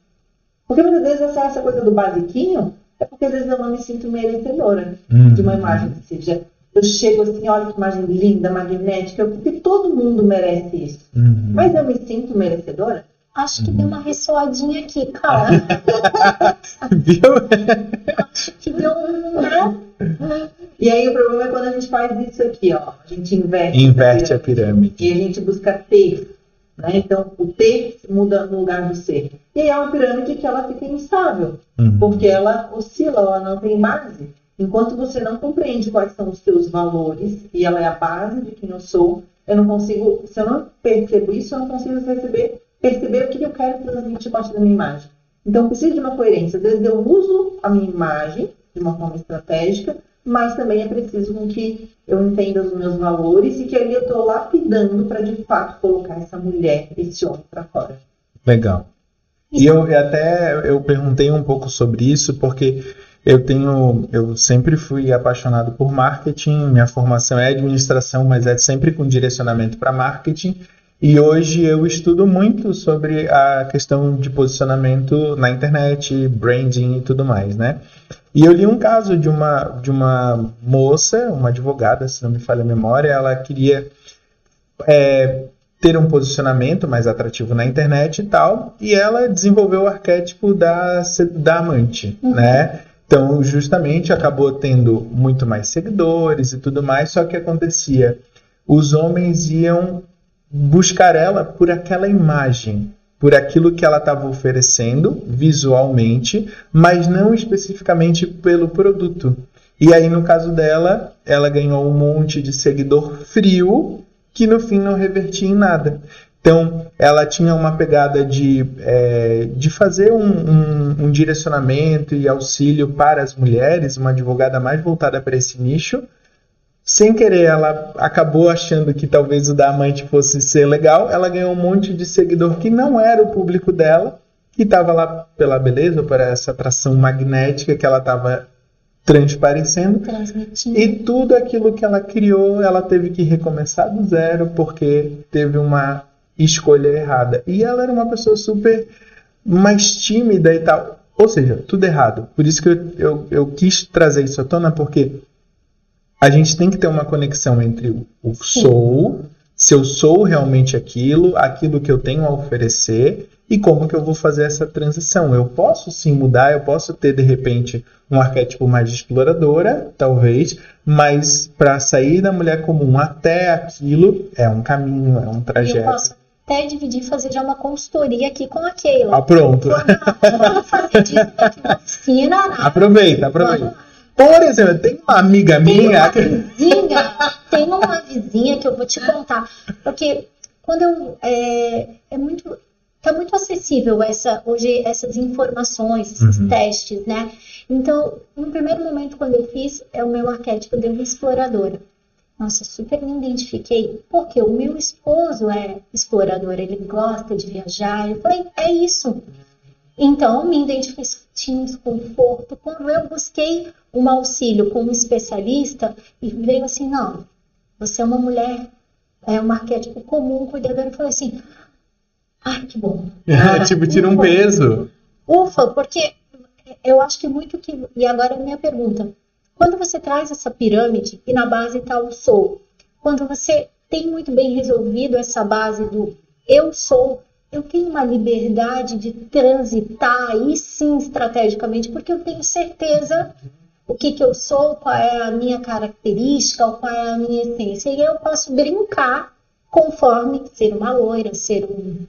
Porque muitas vezes essa, essa coisa do basiquinho é porque às vezes eu não me sinto merecedora de uma Uhum. imagem que seja. Eu eu chego assim, olha que imagem linda, magnética, porque todo mundo merece isso. Uhum. Mas eu me sinto merecedora? Acho que deu uma ressoadinha aqui, cara. Viu? Acho que deu um. né? E aí o problema é quando a gente faz isso aqui, ó. A gente inverte. Inverte a essa pirâmide. E a gente busca ter. Né? Então, o ter muda no lugar do ser. E aí é uma pirâmide que ela fica instável, Uhum. porque ela oscila, ela não tem base. Enquanto você não compreende quais são os seus valores, e ela é a base de quem eu sou, eu não consigo, se eu não percebo isso, eu não consigo receber, perceber o que eu quero transmitir a partir da minha imagem. Então, eu preciso de uma coerência. Vezes eu uso a minha imagem de uma forma estratégica, mas também é preciso que eu entenda os meus valores e que ali eu estou lapidando para de fato colocar essa mulher, esse homem para fora. Legal. E eu até eu perguntei um pouco sobre isso porque eu tenho, eu sempre fui apaixonado por marketing. Minha formação é administração, mas é sempre com direcionamento para marketing. E hoje eu estudo muito sobre a questão de posicionamento na internet, branding e tudo mais, né? E eu li um caso de uma de uma moça, uma advogada, se não me falha a memória, ela queria é, ter um posicionamento mais atrativo na internet e tal, e ela desenvolveu o arquétipo da, da amante, né? Então, justamente acabou tendo muito mais seguidores e tudo mais, só que acontecia, os homens iam buscar ela por aquela imagem, por aquilo que ela estava oferecendo visualmente, mas não especificamente pelo produto. E aí, no caso dela, ela ganhou um monte de seguidor frio que no fim não revertia em nada. Então, ela tinha uma pegada de, é, de fazer um, um- um direcionamento e auxílio para as mulheres, uma advogada mais voltada para esse nicho. Sem querer, ela acabou achando que talvez o da amante fosse ser legal. Ela ganhou um monte de seguidor que não era o público dela, que estava lá pela beleza, por essa atração magnética que ela estava transparecendo. E tudo aquilo que ela criou, ela teve que recomeçar do zero porque teve uma escolha errada. E ela era uma pessoa super mais tímida e tal. Ou seja, tudo errado. Por isso que eu, eu, eu quis trazer isso à tona, porque a gente tem que ter uma conexão entre o, o sou, se eu sou realmente aquilo, aquilo que eu tenho a oferecer e como que eu vou fazer essa transição. Eu posso sim mudar, eu posso ter de repente um arquétipo mais exploradora, talvez, mas para sair da mulher comum até aquilo é um caminho, é um E eu trajeto. posso até dividir e fazer já uma consultoria aqui com a Keila. Ah, pronto. Vamos fazer disso uma oficina, né? Aproveita, aproveita. Por exemplo, tem uma amiga Tem minha uma que vizinha, tem uma vizinha que eu vou te contar, porque quando eu é, é muito tá muito acessível essa hoje essas informações, esses Uhum. testes, né? Então, no primeiro momento quando eu fiz, é o meu arquétipo de uma exploradora. Nossa, super me identifiquei, porque o meu esposo é explorador, ele gosta de viajar. Eu falei, é isso. Então, me identifiquei, um desconforto. Quando eu busquei um auxílio com um especialista, e veio assim, não, você é uma mulher, é um arquétipo comum, cuidadora. Eu falei assim, ai, que bom. tipo tira um peso. Ufa, porque eu acho que muito que. E agora a minha pergunta: quando você traz essa pirâmide e na base está o sou, quando você tem muito bem resolvido essa base do eu sou, eu tenho uma liberdade de transitar aí sim estrategicamente, porque eu tenho certeza o que, que eu sou, qual é a minha característica, qual é a minha essência. E eu posso brincar conforme ser uma loira, ser um,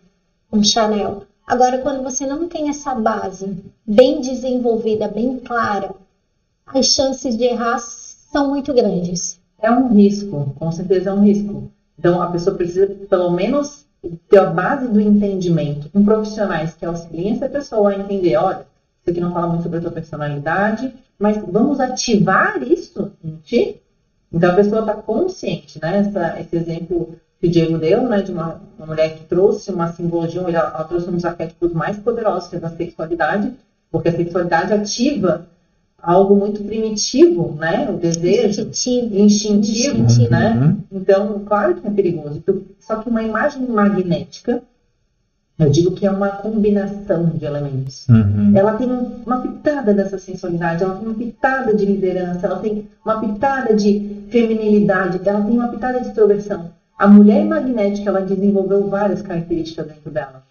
um Chanel. Agora, quando você não tem essa base bem desenvolvida, bem clara, as chances de errar são muito grandes. É um risco, com certeza é um risco. Então, a pessoa precisa, pelo menos, a base do entendimento com profissionais que auxiliem essa pessoa a entender: olha, isso aqui não fala muito sobre a tua personalidade, mas vamos ativar isso em ti? Então, a pessoa está consciente, né? Essa, esse exemplo que o Diego deu, né, de uma, uma mulher que trouxe uma simbologia, ela, ela trouxe um dos arquétipos mais poderosos que é da sexualidade, porque a sexualidade ativa algo muito primitivo, né? O desejo Instintivo. instintivo, Instintivo. né? Uhum. Então, claro que é perigoso. Tu- Só que uma imagem magnética, Eu digo que é uma combinação de elementos. Uhum. Ela tem uma pitada dessa sensualidade, ela tem uma pitada de liderança, ela tem uma pitada de feminilidade, ela tem uma pitada de extroversão. A mulher magnética, ela desenvolveu várias características dentro dela.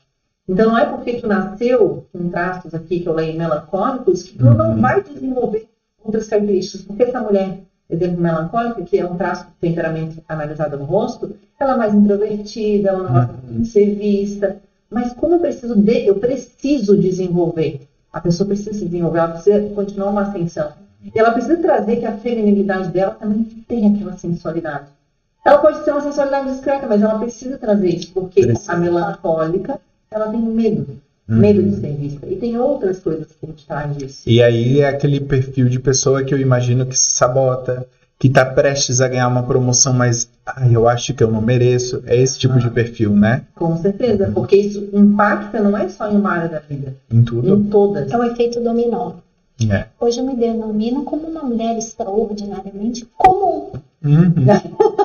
Então não é porque tu nasceu com traços aqui que eu leio melancólicos que tu não Uhum. vai desenvolver outras características. Porque essa mulher, exemplo, melancólica, que é um traço de temperamento analisado no rosto, ela é mais introvertida, ela não gosta de ser vista. Mas como eu preciso de, eu preciso desenvolver. A pessoa precisa se desenvolver, ela precisa continuar uma ascensão. E ela precisa trazer que a feminilidade dela também tem aquela sensualidade. Ela pode ser uma sensualidade discreta, mas ela precisa trazer isso, porque Precisa. a melancólica, ela tem medo, Uhum. medo de ser vista. E tem outras coisas que a gente traz disso. E aí é aquele perfil de pessoa que eu imagino que se sabota, que tá prestes a ganhar uma promoção, mas ai, eu acho que eu não mereço. É esse tipo de perfil, né? Com certeza, porque isso impacta não é só em uma área da vida, Em tudo. em todas. É o efeito dominó. É. Hoje eu me denomino como uma mulher extraordinariamente comum. Uhum.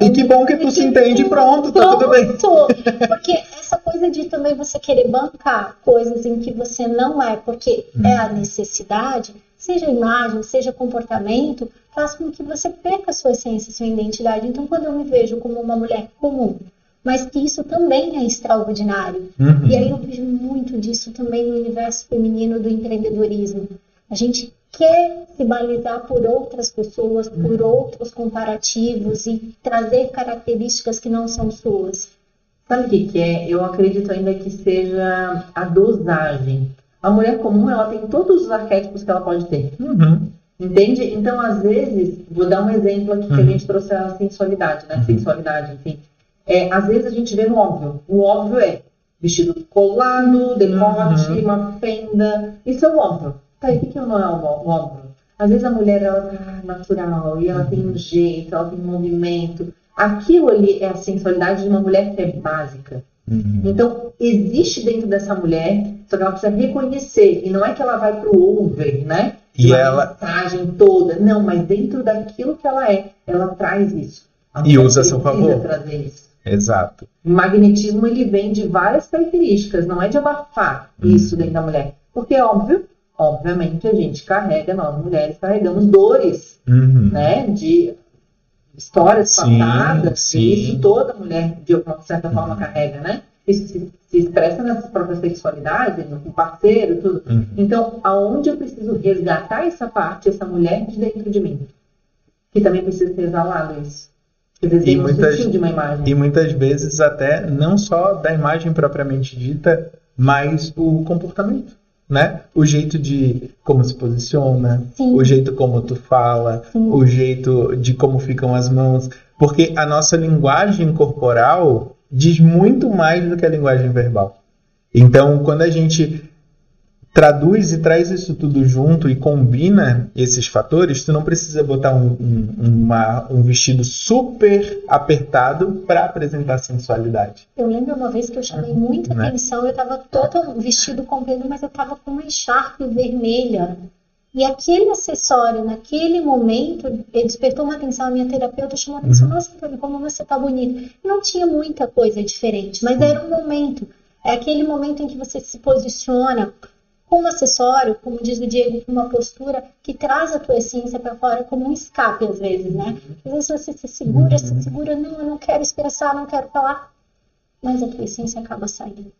E que bom que tu se entende, pronto, tá tudo bem. Pronto. Porque essa coisa de também você querer bancar coisas em que você não é, porque é a necessidade, seja imagem, seja comportamento, faz com que você perca a sua essência, a sua identidade. Então, quando eu me vejo como uma mulher comum, mas que isso também é extraordinário, Uhum. e aí eu vejo muito disso também no universo feminino do empreendedorismo. A gente quer se balizar por outras pessoas, por outros comparativos e trazer características que não são suas. Sabe o que, que é? Eu acredito ainda que seja a dosagem. A mulher comum, ela tem todos os arquétipos que ela pode ter. Uhum. Entende? Então, às vezes, vou dar um exemplo aqui que a Uhum. gente trouxe a sensualidade, né? Uhum. Sensualidade, enfim. É, às vezes a gente vê no óbvio. O óbvio é vestido colado, decote, Uhum. uma fenda. Isso é o óbvio. E o que, é o ó- o óbvio? Às vezes a mulher, ela tá natural, e ela tem um jeito, ela tem um movimento. Aquilo ali é a sensualidade de uma mulher que é básica. Uhum. Então, existe dentro dessa mulher, só que ela precisa reconhecer. E não é que ela vai pro over, né? E Uma ela- mensagem toda. Não, mas dentro daquilo que ela é, ela traz isso. A E usa a seu favor. trazer isso. Exato. O magnetismo, ele vem de várias características. Não é de abafar Hum. isso dentro da mulher. Porque, é óbvio, obviamente, a gente carrega, nós mulheres carregamos dores, Uhum. né? De histórias Sim, passadas. sim. Isso toda mulher, de uma certa forma, Uhum. carrega, né? Isso se, se expressa nessa própria sexualidade, no parceiro, tudo. Uhum. Então, aonde eu preciso resgatar essa parte, essa mulher de dentro de mim? Que também precisa ser exalado isso. E muitas-. E muitas vezes até não só da imagem propriamente dita, mas o comportamento, né? O jeito de como se posiciona, Sim. o jeito como tu fala, Sim. o jeito de como ficam as mãos, porque a nossa linguagem corporal diz muito mais do que a linguagem verbal. Então, quando a gente traduz e traz isso tudo junto e combina esses fatores, tu não precisa botar um, um- uma- um vestido super apertado para apresentar sensualidade. Eu lembro uma vez que eu chamei muita Né? atenção, eu estava todo vestido comprido, mas eu estava com uma echarpe vermelha. E aquele acessório, naquele momento, despertou uma atenção. A minha terapeuta chamou a atenção: Uhum. Nossa, como você tá bonita. Não tinha muita coisa diferente, mas era um momento. É aquele momento em que você se posiciona com um acessório, como diz o Diego, com uma postura que traz a tua essência para fora como um escape, às vezes, né? Às vezes você se segura, se segura, não, eu não quero expressar, não quero falar, mas a tua essência acaba saindo.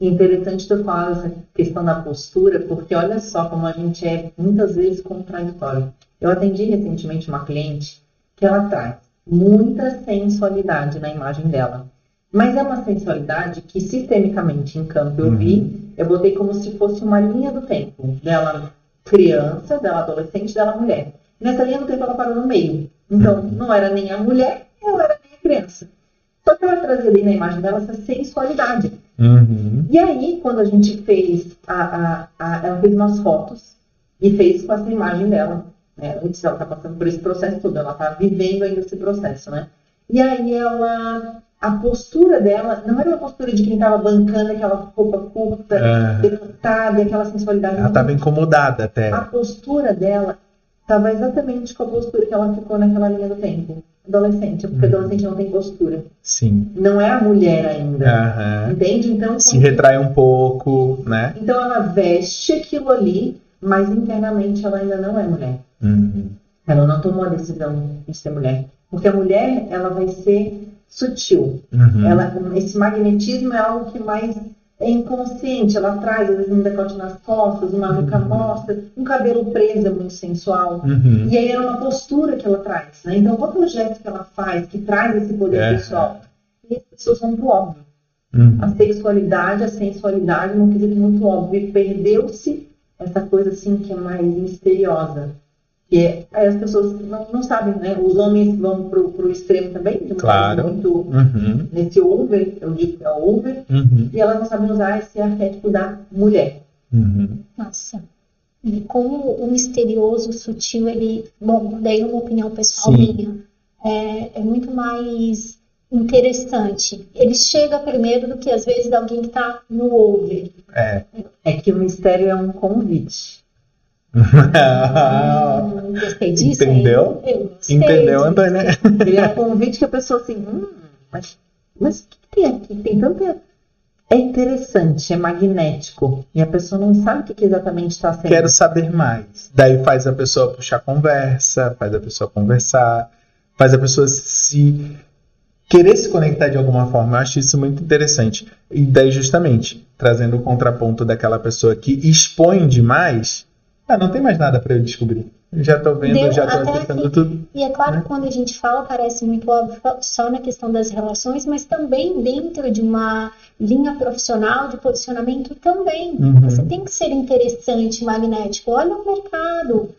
Interessante tu falar essa questão da postura, porque olha só como a gente é muitas vezes contraditório. Eu atendi recentemente uma cliente que ela traz muita sensualidade na imagem dela. Mas é uma sensualidade que sistemicamente em campo eu vi, eu botei como se fosse uma linha do tempo dela criança, dela adolescente, dela mulher. Nessa linha do tempo ela parou no meio. Então não era nem a mulher, ela era nem a criança. Só que ela trazia ali na imagem dela essa sensualidade. Uhum. E aí, quando a gente fez, a, a, a- ela fez umas fotos e fez com essa imagem dela. Né? Ela tá passando por esse processo todo, ela tá vivendo ainda esse processo, né? E aí ela, a postura dela, não era uma postura de quem tava bancando aquela roupa curta, decantada, aquela sensualidade. Ela estava incomodada até. A postura dela estava exatamente com a postura que ela ficou naquela linha do tempo. adolescente, porque Uhum. adolescente não tem postura. Sim. Não é a mulher ainda. Aham. Entende? Então, Se retrai um pouco, né? então ela veste aquilo ali, mas internamente ela ainda não é mulher. Uhum. Ela não tomou a decisão de ser mulher. Porque a mulher, ela vai ser sutil. Uhum. Ela, esse magnetismo é algo que mais é inconsciente. Ela traz, às vezes, um decote nas costas, uma nuca mostra, um cabelo preso é muito sensual. Uhum. E aí é uma postura que ela traz. Né? Então, qual que é o gesto que ela faz que traz esse poder É. pessoal? E as pessoas vão pro óbvio. Uhum. A sexualidade, a sensualidade, num quesito muito óbvio. E perdeu-se essa coisa assim que é mais misteriosa. Que aí as pessoas não, não sabem, né? Os homens vão pro, pro extremo também, de uma Claro. muito Uhum. nesse over, eu digo que é over, Uhum. e elas não sabem usar esse arquétipo da mulher. Uhum. Nossa. E como o misterioso, o sutil, ele. Bom, daí uma opinião pessoal Sim. minha. É, é muito mais interessante. Ele chega primeiro do que às vezes alguém que está no over. É. É que o mistério é um convite. Hum, gostei disso. Entendeu? Eu gostei Entendeu. Antônia? É um convite que a pessoa assim, hum, mas, mas o que tem aqui? Tem tanta. É interessante, é magnético. E a pessoa não sabe o que, que exatamente está sendo. Quero saber mais. Daí faz a pessoa puxar conversa, faz a pessoa conversar, faz a pessoa se querer se conectar de alguma forma. Eu acho isso muito interessante. E daí, justamente, trazendo o contraponto daquela pessoa que expõe demais, ah, não tem mais nada para eu descobrir. Eu já tô vendo, Deu eu já tô aqui. tudo. E é claro Né? que quando a gente fala, parece muito óbvio só na questão das relações, mas também dentro de uma linha profissional de posicionamento também. Uhum. Você tem que ser interessante, magnético. Olha o mercado,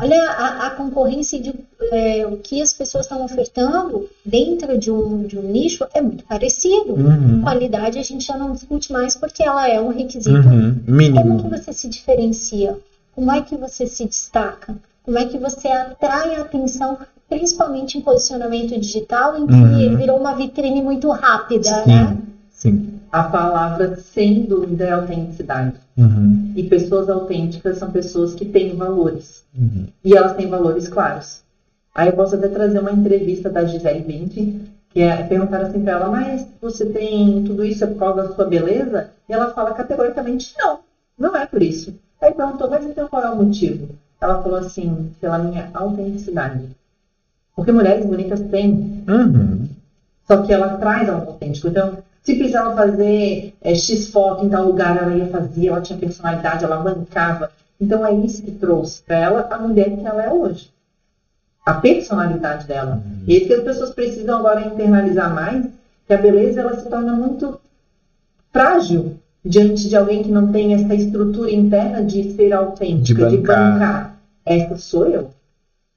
olha a, a concorrência de é, o que as pessoas estão ofertando dentro de um, de um nicho é muito parecido. Uhum. Qualidade a gente já não discute mais porque ela é um requisito Uhum. como que Mínimo. você se diferencia? Como é que você se destaca? Como é que você atrai a atenção, principalmente em posicionamento digital, em que Uhum. virou uma vitrine muito rápida, Sim. né? Sim. A palavra, sem dúvida, é autenticidade. Uhum. E pessoas autênticas são pessoas que têm valores. Uhum. E elas têm valores claros. Aí eu posso até trazer uma entrevista da Gisele Bündchen, que é perguntar assim pra ela, mas você tem tudo isso é por causa da sua beleza? E ela fala categoricamente, não, não é por isso. Aí perguntou, mas então qual é o motivo? Ela falou assim, pela minha autenticidade. Porque mulheres bonitas têm, Uhum. só que ela traz algo autêntico. Então, se precisava fazer é, X foto em tal lugar, ela ia fazer, ela tinha personalidade, ela bancava. Então é isso que trouxe para ela a mulher que ela é hoje. A personalidade dela. E é isso que as pessoas precisam agora internalizar mais, que a beleza ela se torna muito frágil diante de alguém que não tem essa estrutura interna de ser autêntica, De de bancar. bancar. Essa sou eu.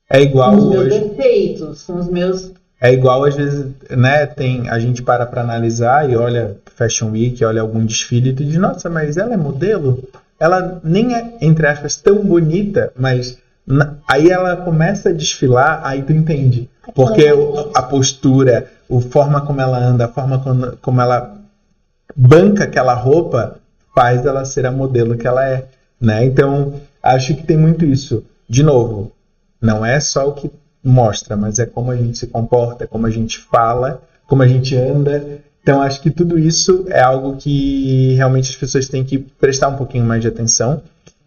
É igual Com os meus hoje. defeitos, com os meus É igual às vezes, né? Tem a gente para para analisar e olha Fashion Week, olha algum desfile e tu diz, nossa, mas ela é modelo. Ela nem é entre aspas tão bonita, mas na- aí ela começa a desfilar, aí tu entende, porque a postura, a forma como ela anda, a forma como ela banca aquela roupa faz ela ser a modelo que ela é, né? Então acho que tem muito isso. De novo, não é só o que mostra, mas é como a gente se comporta, como a gente fala, como a gente anda. Então acho que tudo isso é algo que realmente as pessoas têm que prestar um pouquinho mais de atenção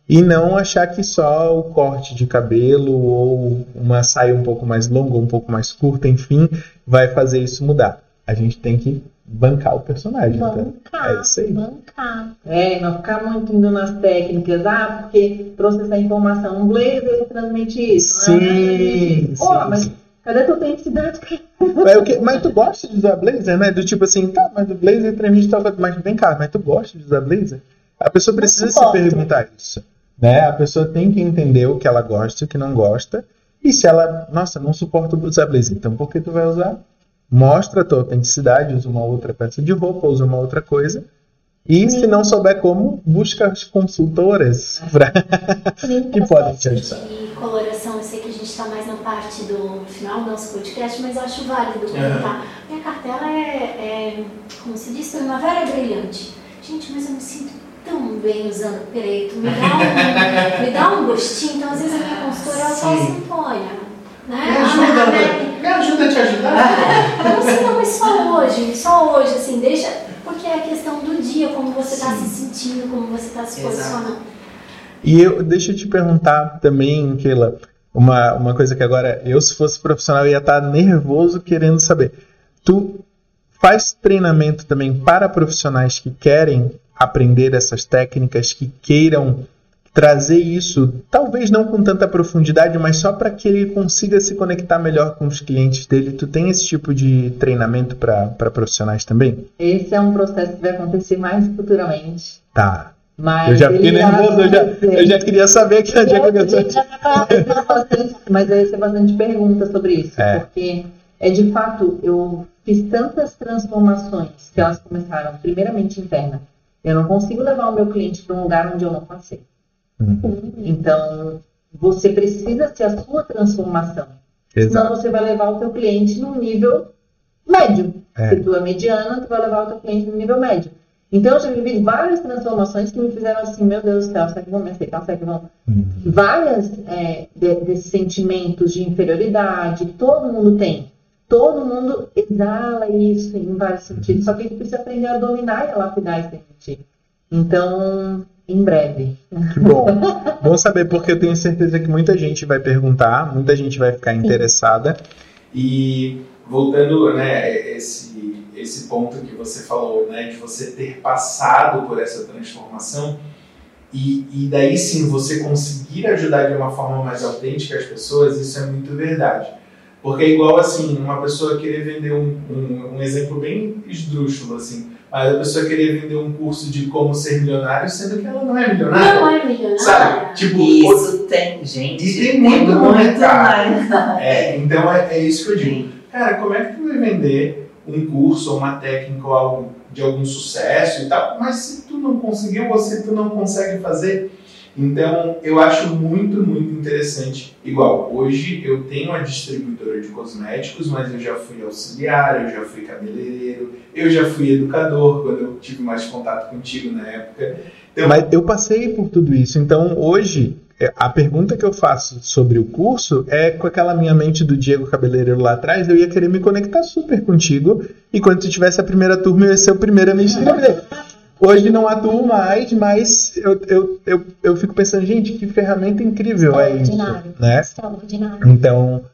e não achar que só o corte de cabelo ou uma saia um pouco mais longa, um pouco mais curta, enfim, vai fazer isso mudar. A gente tem que bancar o personagem. tá? Bancar, É isso aí. bancar. É, não ficar muito indo nas técnicas, ah, porque trouxe essa informação. Um blazer transmite isso. Sim, né? sim, Ó, mas cadê tua autenticidade? Mas, tu gosta de usar blazer, né? Do tipo assim, tá, mas o blazer pra mim tá. Mas vem cá, mas tu gosta de usar blazer? A pessoa precisa se perguntar isso. Né? A pessoa tem que entender o que ela gosta e o que não gosta. E se ela, nossa, não suporto usar blazer, então por que tu vai usar? Mostra a tua autenticidade, usa uma outra peça de roupa, usa uma outra coisa. E se não souber como, busca as consultoras pra... Que podem te ajudar. de coloração, eu sei que a gente está mais na parte do final do nosso podcast, mas eu acho válido comentar. Minha cartela é, é, como se diz, primavera brilhante. Gente, mas eu me sinto tão bem usando preto, me dá um, me dá um gostinho. Então, às vezes, a minha consultora ela fala Sim. assim, olha, né? Me ajuda, Mary- me ajuda a te ajudar. Não, sim, não, mas só hoje, só hoje, assim, deixa. Porque é a questão do dia, como você está se sentindo, como você está se posicionando. E eu, deixa eu te perguntar também, Keila, uma, uma coisa que agora eu, se fosse profissional, ia estar nervoso querendo saber. Tu faz treinamento também para profissionais que querem aprender essas técnicas, que queiram trazer isso, talvez não com tanta profundidade, mas só para que ele consiga se conectar melhor com os clientes dele. Tu tem esse tipo de treinamento para profissionais também? Esse é um processo que vai acontecer mais futuramente. Tá. Mas eu já fiquei nervoso, eu já, eu já queria saber que dia começou. Mas aí ser bastante perguntas sobre isso, é. porque é de fato, eu fiz tantas transformações que elas começaram primeiramente interna. Eu não consigo levar o meu cliente para um lugar onde eu não passei. Uhum. Então, você precisa ser a sua transformação. Exato. Senão você vai levar o teu cliente num nível médio. É. Se tu é mediana, tu vai levar o teu cliente no nível médio. Então, eu já vivi várias transformações que me fizeram assim, meu Deus do céu, será que vão me aceitar? Será que vão... Uhum. Várias é, de, desses sentimentos de inferioridade, todo mundo tem. Todo mundo exala isso em vários sentidos, só que a gente precisa aprender a dominar e a lapidar esse sentido. Então, em breve. Que bom. bom saber, porque eu tenho certeza que muita gente vai perguntar, muita gente vai ficar interessada. E voltando, né, esse, esse ponto que você falou, né, de você ter passado por essa transformação e, e daí sim você conseguir ajudar de uma forma mais autêntica as pessoas, isso é muito verdade. Porque é igual assim, uma pessoa querer vender um, um, um exemplo bem esdrúxulo, assim, mas a pessoa querer vender um curso de como ser milionário, sendo que ela não é milionária. Não é milionária. Sabe? Tipo, isso tem, gente. E tem muito no mercado. É, então é, é isso que eu digo. Cara, como é que tu vai vender um curso ou uma técnica ou algo de algum sucesso e tal, mas se tu não conseguiu, você tu não consegue fazer, então, eu acho muito, muito interessante. Igual, hoje eu tenho uma distribuidora de cosméticos, mas eu já fui auxiliar, eu já fui cabeleireiro, eu já fui educador quando eu tive mais contato contigo na época. Então, mas eu passei por tudo isso. Então, hoje, é, a pergunta que eu faço sobre o curso é com aquela minha mente do Diego Cabeleireiro lá atrás, eu ia querer me conectar super contigo e quando tu tivesse a primeira turma, eu ia ser o primeiro a me inscrever. Hoje não atuo mais, mas eu, eu, eu, eu fico pensando, gente, que ferramenta incrível é isso. Né? Extraordinário. Então,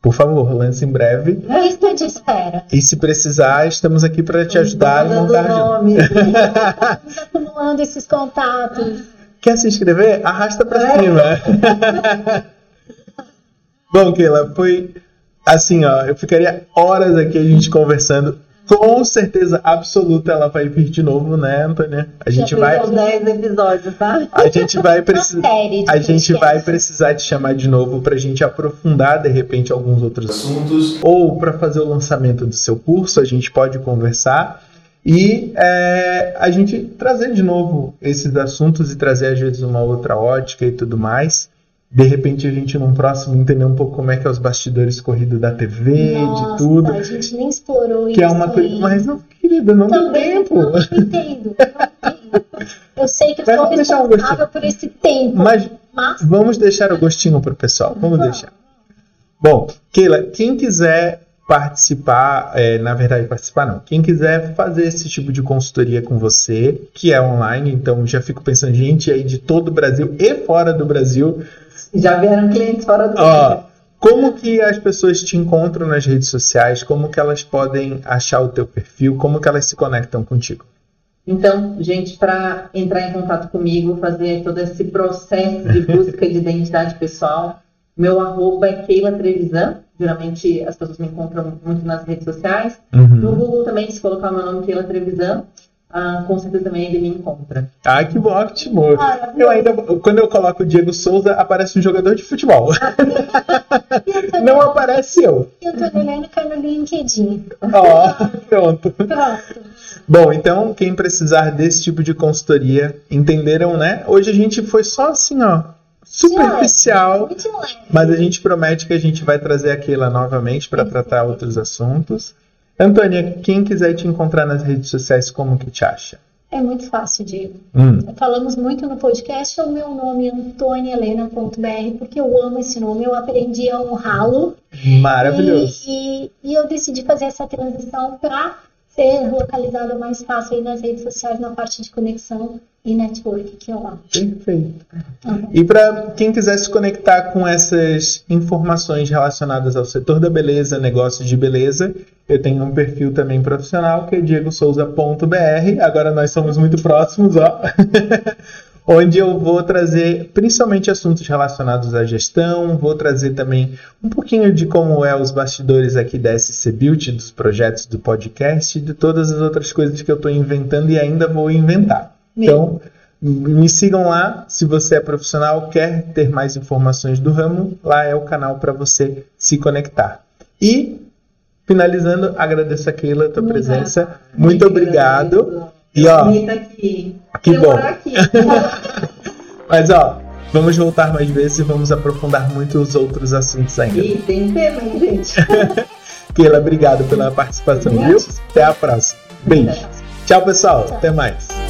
por favor, lance em breve. Eu estou de espera. E se precisar, estamos aqui para te ajudar a montar. Nome. estamos acumulando esses contatos. Quer se inscrever? Arrasta para é. cima. Bom, Keila, foi assim, ó, eu ficaria horas aqui a gente conversando com certeza absoluta ela vai vir de novo, né, Antônia? A gente Já vai. 10 episódios, tá? A gente vai precisar. A gente vai precisar te chamar de novo para a gente aprofundar de repente alguns outros assuntos ou para fazer o lançamento do seu curso. A gente pode conversar e é, a gente trazer de novo esses assuntos e trazer às vezes uma outra ótica e tudo mais de repente a gente num próximo entender um pouco como é que é os bastidores corridos da TV, Nossa, de tudo. A gente nem explorou que isso. Que é uma coisa, mas não, querida, não Também, deu tempo. Não, eu entendo, eu sei que eu estou responsável por esse tempo. Mas, mas, vamos deixar o gostinho pro pessoal. Vamos deixar. Bom, Keila, quem quiser participar, é, na verdade, participar não. Quem quiser fazer esse tipo de consultoria com você, que é online, então já fico pensando, gente aí de todo o Brasil e fora do Brasil, já vieram clientes fora do Brasil. Como que as pessoas te encontram nas redes sociais? Como que elas podem achar o teu perfil? Como que elas se conectam contigo? Então, gente, para entrar em contato comigo, fazer todo esse processo de busca de identidade pessoal, meu arroba é Keila Trevisan. Geralmente as pessoas me encontram muito nas redes sociais. Uhum. No Google também, se colocar meu nome Keila Trevisan, ah, com certeza também ele me encontra. Ah, que ótimo! eu ainda, quando eu coloco o Diego Souza, aparece um jogador de futebol. Não aparece eu. Eu tô olhando no LinkedIn. Ó, oh, pronto. Pronto. Bom, então, quem precisar desse tipo de consultoria, entenderam, né? Hoje a gente foi só assim, ó, superficial, mas a gente promete que a gente vai trazer aquela novamente para tratar outros assuntos. Antônia, quem quiser te encontrar nas redes sociais, como que te acha? É muito fácil, Diego. Hum. Falamos muito no podcast, o meu nome é antoniahelena.br, porque eu amo esse nome, eu aprendi a honrá-lo. Maravilhoso. E, e, e eu decidi fazer essa transição para ser localizada mais fácil aí nas redes sociais, na parte de conexão e network, que eu amo. Perfeito. Uhum. E para quem quiser se conectar com essas informações relacionadas ao setor da beleza, negócios de beleza, eu tenho um perfil também profissional que é diegosouza.br. Agora nós somos muito próximos, ó. onde eu vou trazer principalmente assuntos relacionados à gestão, vou trazer também um pouquinho de como é os bastidores aqui da SC Build, dos projetos do podcast e de todas as outras coisas que eu estou inventando e ainda vou inventar. Então, me sigam lá. Se você é profissional, quer ter mais informações do ramo, lá é o canal para você se conectar. E, finalizando, agradeço a Keila a tua Muito presença. Muito obrigado. E ó, aqui. que Eu bom. aqui. Mas ó, vamos voltar mais vezes e vamos aprofundar muito os outros assuntos ainda. E tem tema, hein, gente? Keila, obrigado pela participação, viu? Até a próxima. Beijo. Tchau, pessoal. Até mais.